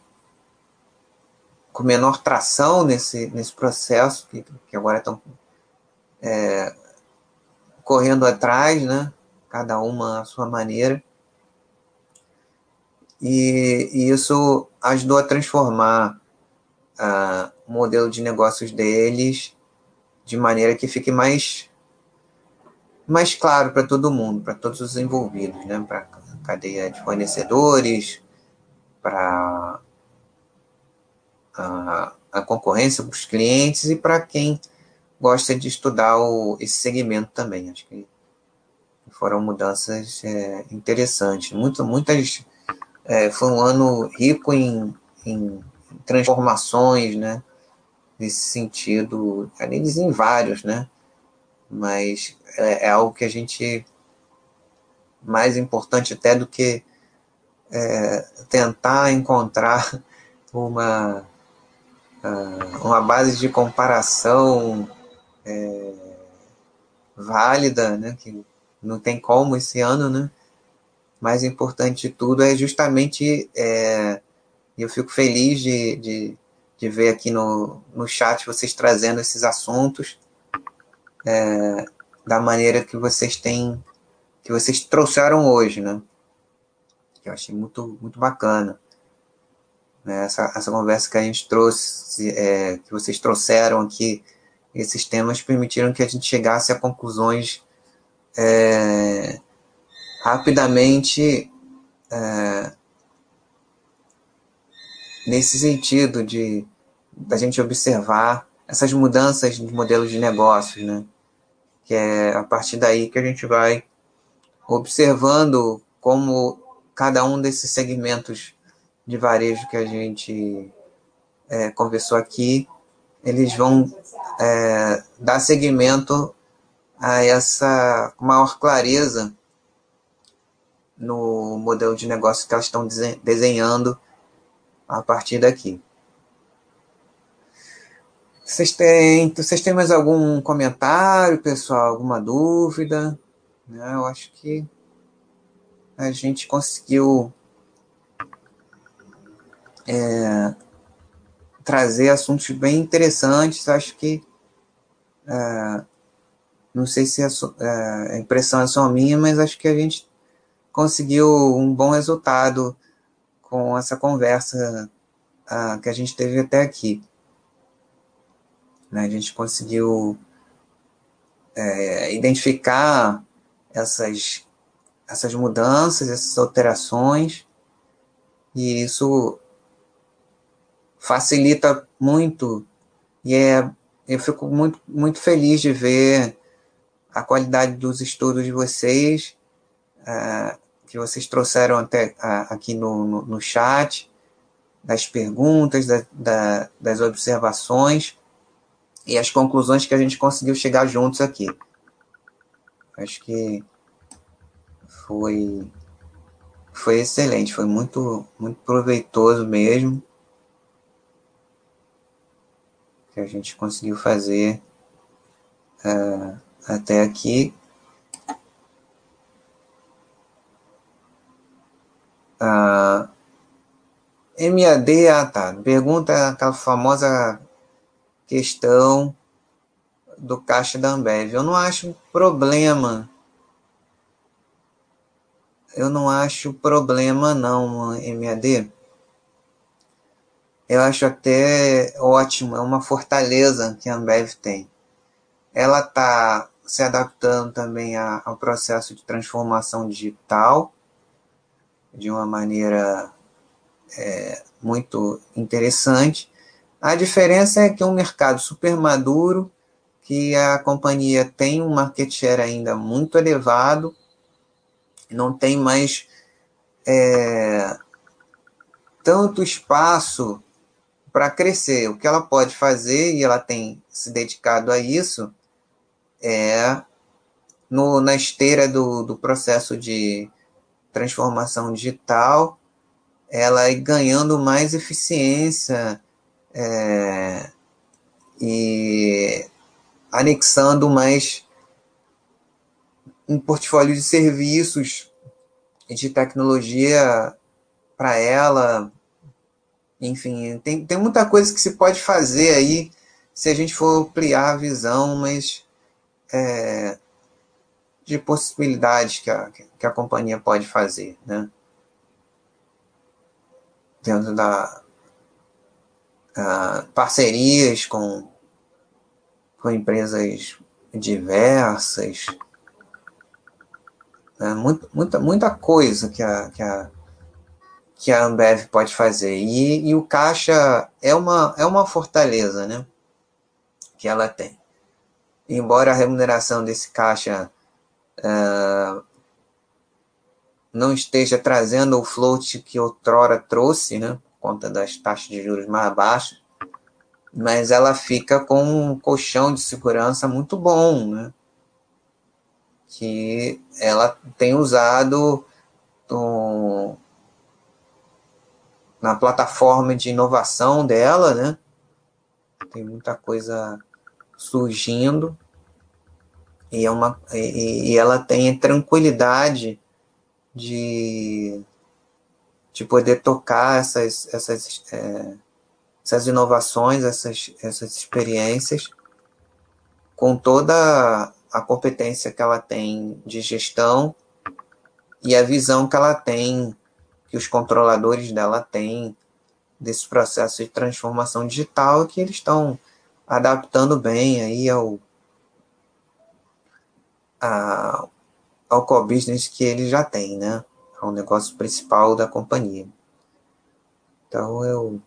com menor tração nesse, nesse processo, que, que agora estão é, correndo atrás, né? cada uma à sua maneira. E, e isso ajudou a transformar uh, o modelo de negócios deles de maneira que fique mais, mais claro para todo mundo, para todos os envolvidos, né? para a cadeia de fornecedores, para a, a concorrência, para os clientes e para quem gosta de estudar o, esse segmento também. Acho que foram mudanças é, interessantes. Muito, muitas é, foi um ano rico em, em transformações, né? Nesse sentido, eles em vários, né? Mas é, é, algo que a gente mais importante até do que é, tentar encontrar uma ah, uma base de comparação é, válida, né? Que não tem como esse ano, né? mais importante de tudo é justamente. É, eu fico feliz de, de, de, ver aqui no, no chat vocês trazendo esses assuntos é, da maneira que vocês têm. que vocês trouxeram hoje, né? Que eu achei muito, muito bacana. Né? Essa, essa conversa que a gente trouxe, é, que vocês trouxeram aqui, esses temas permitiram que a gente chegasse a conclusões. É, rapidamente é, nesse sentido de da gente observar essas mudanças de modelos de negócios, né? Que é a partir daí que a gente vai observando como cada um desses segmentos de varejo que a gente é, conversou aqui, eles vão é, dar seguimento a essa maior clareza no modelo de negócio que elas estão desenhando a partir daqui. Vocês têm, vocês têm mais algum comentário, pessoal? Alguma dúvida? Eu acho que a gente conseguiu é, trazer assuntos bem interessantes. Acho que é, não sei se a, é, a impressão é só minha, mas acho que a gente conseguiu um bom resultado com essa conversa uh, que a gente teve até aqui. Né? A gente conseguiu é, identificar essas, essas mudanças, essas alterações, e isso facilita muito, e é, eu fico muito, muito feliz de ver a qualidade dos estudos de vocês, uh, que vocês trouxeram até aqui no, no, no, chat, das perguntas, da, da, das observações e as conclusões que a gente conseguiu chegar juntos aqui. Acho que foi foi excelente, foi muito muito proveitoso mesmo que a gente conseguiu fazer uh, até aqui. Uh, MAD, ah tá, pergunta aquela famosa questão do caixa da Ambev. Eu não acho problema. Eu não acho problema não, MAD. Eu acho até ótimo, é uma fortaleza que a Ambev tem. Ela está se adaptando também a, ao processo de transformação digital de uma maneira é, muito interessante a diferença é que é um mercado super maduro, que a companhia tem um market share ainda muito elevado, não tem mais é, tanto espaço para crescer. O que ela pode fazer, e ela tem se dedicado a isso, é no, na esteira do, do processo de transformação digital, ela ir ganhando mais eficiência, é, e anexando mais um portfólio de serviços e de tecnologia para ela. Enfim, tem, tem muita coisa que se pode fazer aí se a gente for ampliar a visão, mas é, de possibilidades que a, que a companhia pode fazer, né? Dentro da, uh, parcerias com, com empresas diversas, né? muita, muita, muita coisa que a, que a, que a Ambev pode fazer. E, e o caixa é uma, é uma fortaleza né? que ela tem. Embora a remuneração desse caixa uh, não esteja trazendo o float que outrora trouxe, né? conta das taxas de juros mais baixas, mas ela fica com um colchão de segurança muito bom, né? Que ela tem usado na plataforma de inovação dela, né? Tem muita coisa surgindo e, é uma, e, e ela tem tranquilidade de de poder tocar essas, essas, é, essas inovações, essas, essas experiências, com toda a competência que ela tem de gestão e a visão que ela tem, que os controladores dela têm desse processo de transformação digital que eles estão adaptando bem aí ao, a, ao core business que eles já têm, né? ao negócio principal da companhia. Então eu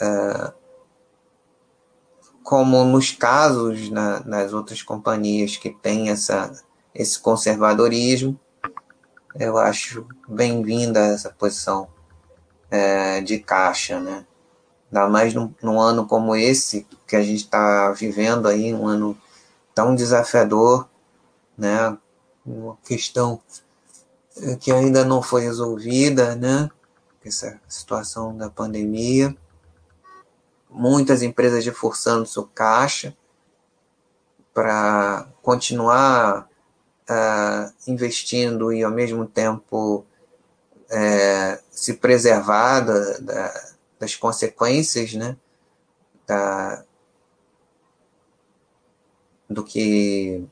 é, como nos casos na, nas outras companhias que têm essa, esse conservadorismo, eu acho bem-vinda essa posição é, de caixa, né? Ainda mais num, num, ano como esse que a gente está vivendo aí, um ano tão desafiador, né? Uma questão que ainda não foi resolvida, né? Essa situação da pandemia. Muitas empresas reforçando seu caixa para continuar uh, investindo e, ao mesmo tempo, é, se preservar da, da, das consequências né, da, do que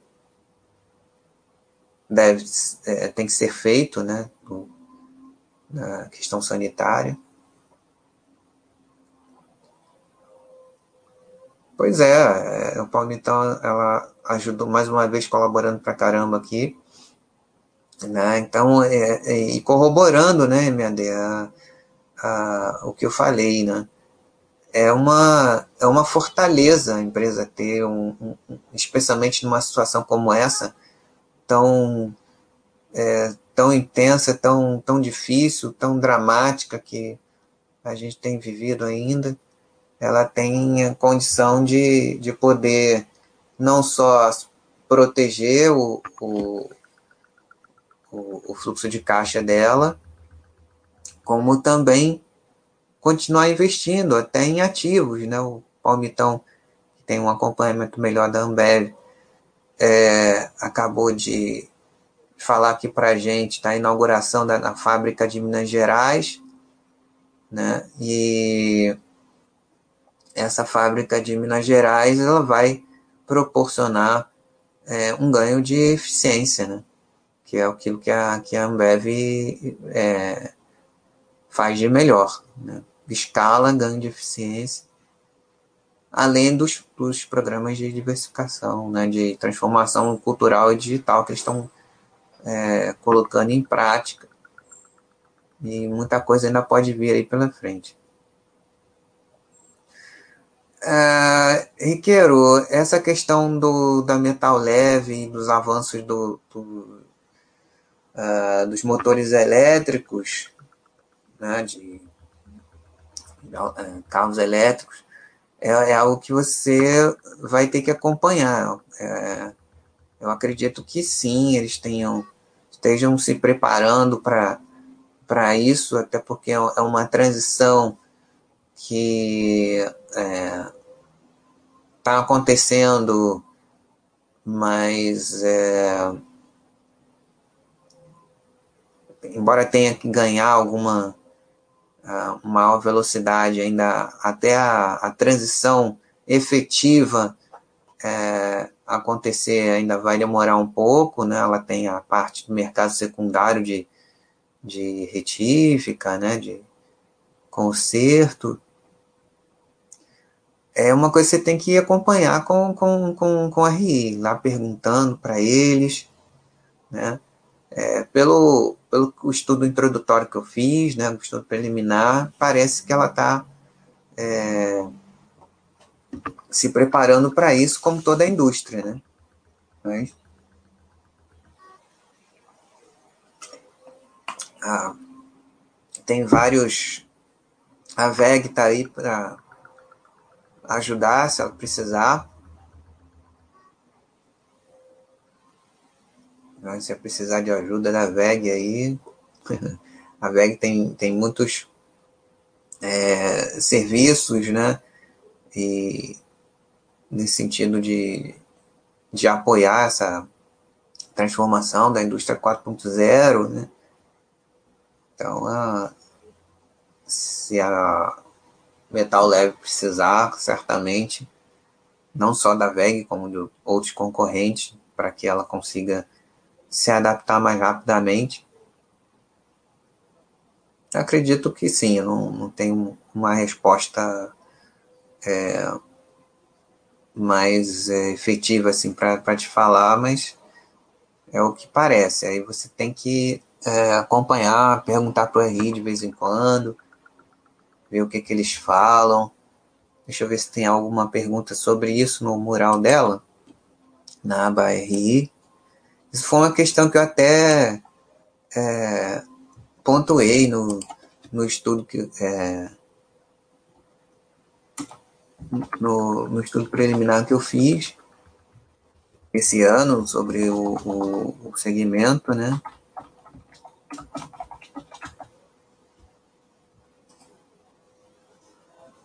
deve, é, tem que ser feito né, do, na questão sanitária. Pois é, é o Palmitão ela ajudou mais uma vez colaborando pra caramba aqui, né? Então, é, é, e corroborando, né, minha a, a, o que eu falei, né? É uma, é uma fortaleza a empresa ter, um, um especialmente numa situação como essa, tão, é, tão intensa, tão, tão difícil, tão dramática que a gente tem vivido ainda ela tem a condição de, de poder não só proteger o, o, o, fluxo de caixa dela, como também continuar investindo até em ativos, né? O Palmitão, que tem um acompanhamento melhor da Ambev, é, acabou de falar aqui para a gente da inauguração da, da fábrica de Minas Gerais, né? E essa fábrica de Minas Gerais ela vai proporcionar é, um ganho de eficiência, né? que é aquilo que a, que a Ambev é, faz de melhor. Né? Escala, ganho de eficiência, além dos, dos programas de diversificação, né? de transformação cultural e digital que eles estão é, colocando em prática. E muita coisa ainda pode vir aí pela frente. Uh, Riqueiro, essa questão do, da metal leve, dos avanços do, do uh, dos motores elétricos, né, de uh, carros elétricos, é, é, algo que você vai ter que acompanhar. É, eu acredito que sim, eles tenham, estejam se preparando para isso, até porque é uma transição que é, está acontecendo, mas é, embora tenha que ganhar alguma uh, maior velocidade ainda até a, a transição efetiva é, acontecer ainda vai demorar um pouco, né? Ela tem a parte do mercado secundário de, de retífica, né? De conserto, é uma coisa que você tem que acompanhar com, com, com, com a RI, lá perguntando para eles, né? É, pelo, pelo estudo introdutório que eu fiz, né, o estudo preliminar, parece que ela está é, se preparando para isso, como toda a indústria, né? Mas, ah, tem vários. A VEG está aí para ajudar se ela precisar. Se ela precisar de ajuda da VEG aí, a VEG tem, tem muitos é, serviços, né? E nesse sentido de, de apoiar essa transformação da indústria 4.0, né? Então, a, se a, metal leve precisar, certamente, não só da VEG, como de outros concorrentes, para que ela consiga se adaptar mais rapidamente. Acredito que sim, eu não, não tenho uma resposta é, mais é, efetiva assim para te falar, mas é o que parece. Aí você tem que é, acompanhar, perguntar para o RI de vez em quando, ver o que, que eles falam. Deixa eu ver se tem alguma pergunta sobre isso no mural dela, na aba RI. Isso foi uma questão que eu até é, pontuei no, no estudo que. É, no, no estudo preliminar que eu fiz esse ano sobre o, o, o segmento, né?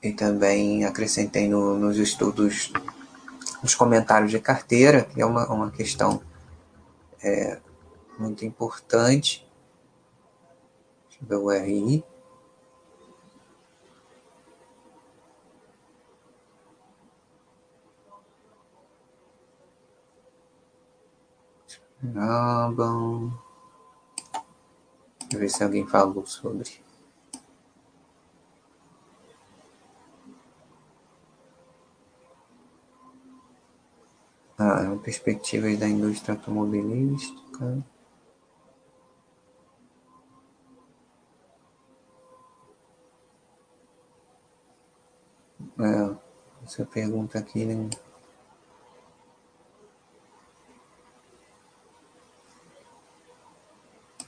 E também acrescentei no, nos estudos, nos comentários de carteira, que é uma, uma questão é, muito importante. Deixa eu ver o RI. Deixa eu ver se alguém falou sobre. Ah, perspectivas da indústria automobilística. É, essa pergunta aqui, né?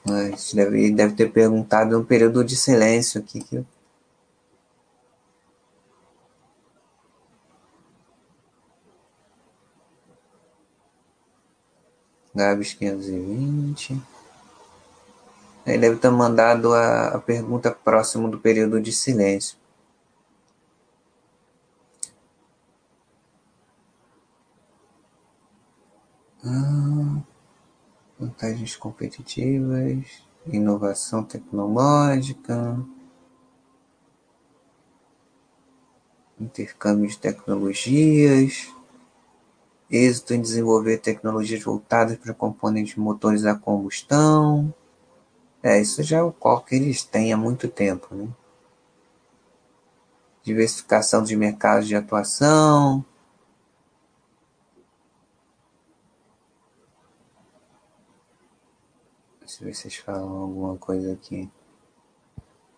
Mas deve, deve ter perguntado um período de silêncio aqui que Gabs 520. Ele deve ter mandado a, a pergunta próximo do período de silêncio. Ah, vantagens competitivas, inovação tecnológica, intercâmbio de tecnologias êxito em desenvolver tecnologias voltadas para componentes motores a combustão. É, isso já é o qual que eles têm há muito tempo, né? Diversificação de mercados de atuação. Deixa eu ver se vocês falam alguma coisa aqui.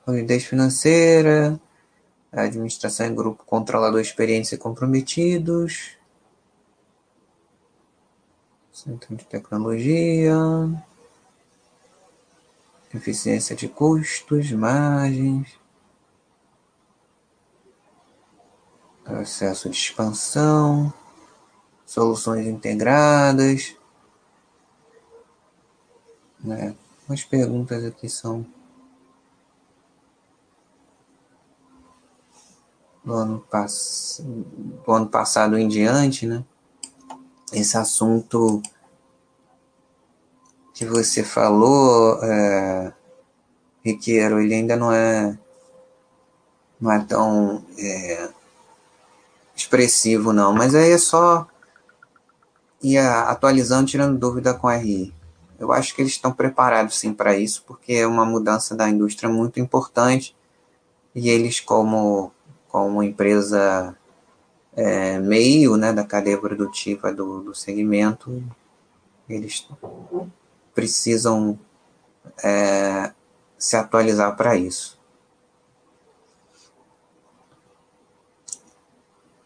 Solidez financeira, administração em grupo controlador experiência e comprometidos. Centro de tecnologia, eficiência de custos, margens, processo de expansão, soluções integradas. Né? As perguntas aqui são do ano, pass... do ano passado em diante, né? Esse assunto que você falou, é, Riqueiro, ele ainda não é, não é tão é, expressivo, não. Mas aí é só ir atualizando, tirando dúvida com a RI. Eu acho que eles estão preparados sim para isso, porque é uma mudança da indústria muito importante e eles, como, como empresa é, meio né, da cadeia produtiva do, do segmento, eles precisam é, se atualizar para isso.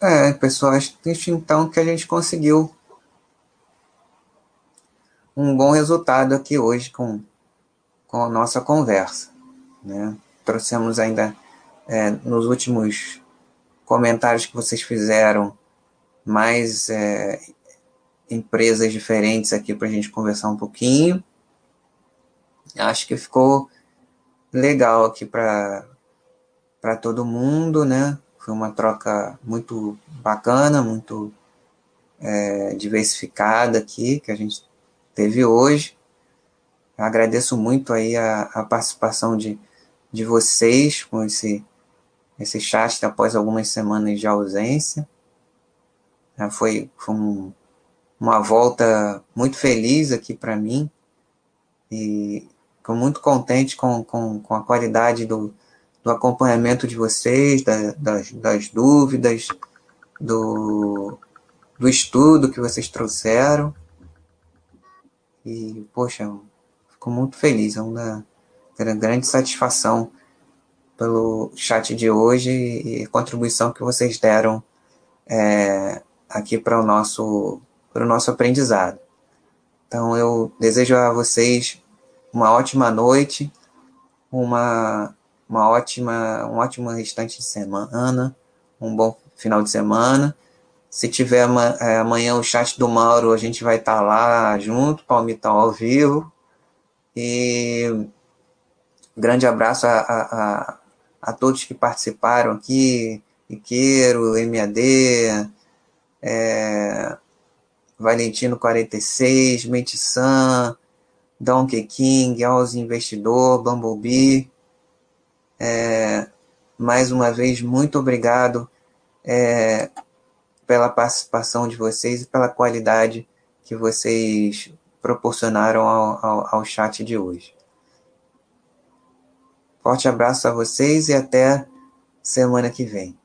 É, pessoal, acho então que a gente conseguiu um bom resultado aqui hoje com, com a nossa conversa. Né? Trouxemos ainda é, nos últimos comentários que vocês fizeram, mais é, empresas diferentes aqui para a gente conversar um pouquinho. Acho que ficou legal aqui para todo mundo, né? Foi uma troca muito bacana, muito é, diversificada aqui que a gente teve hoje. Eu agradeço muito aí a, a participação de, de vocês com esse esse chat após algumas semanas de ausência. Foi, foi um, uma volta muito feliz aqui para mim e fico muito contente com, com, com a qualidade do, do acompanhamento de vocês, da, das, das dúvidas, do, do estudo que vocês trouxeram. E, poxa, fico muito feliz, é uma grande satisfação pelo chat de hoje e contribuição que vocês deram é, aqui para o nosso, para o nosso aprendizado. Então, eu desejo a vocês uma ótima noite, uma, uma ótima, um ótimo restante de semana, um bom final de semana. Se tiver é, amanhã o chat do Mauro, a gente vai estar tá lá junto, palmitão ao vivo. E grande abraço a, a a todos que participaram aqui, Iqueiro, MAD, é, Valentino 46, Metisan, Donkey King, Oz Investidor, Bumblebee. É, mais uma vez, muito obrigado é, pela participação de vocês e pela qualidade que vocês proporcionaram ao, ao, ao chat de hoje. Forte abraço a vocês e até semana que vem.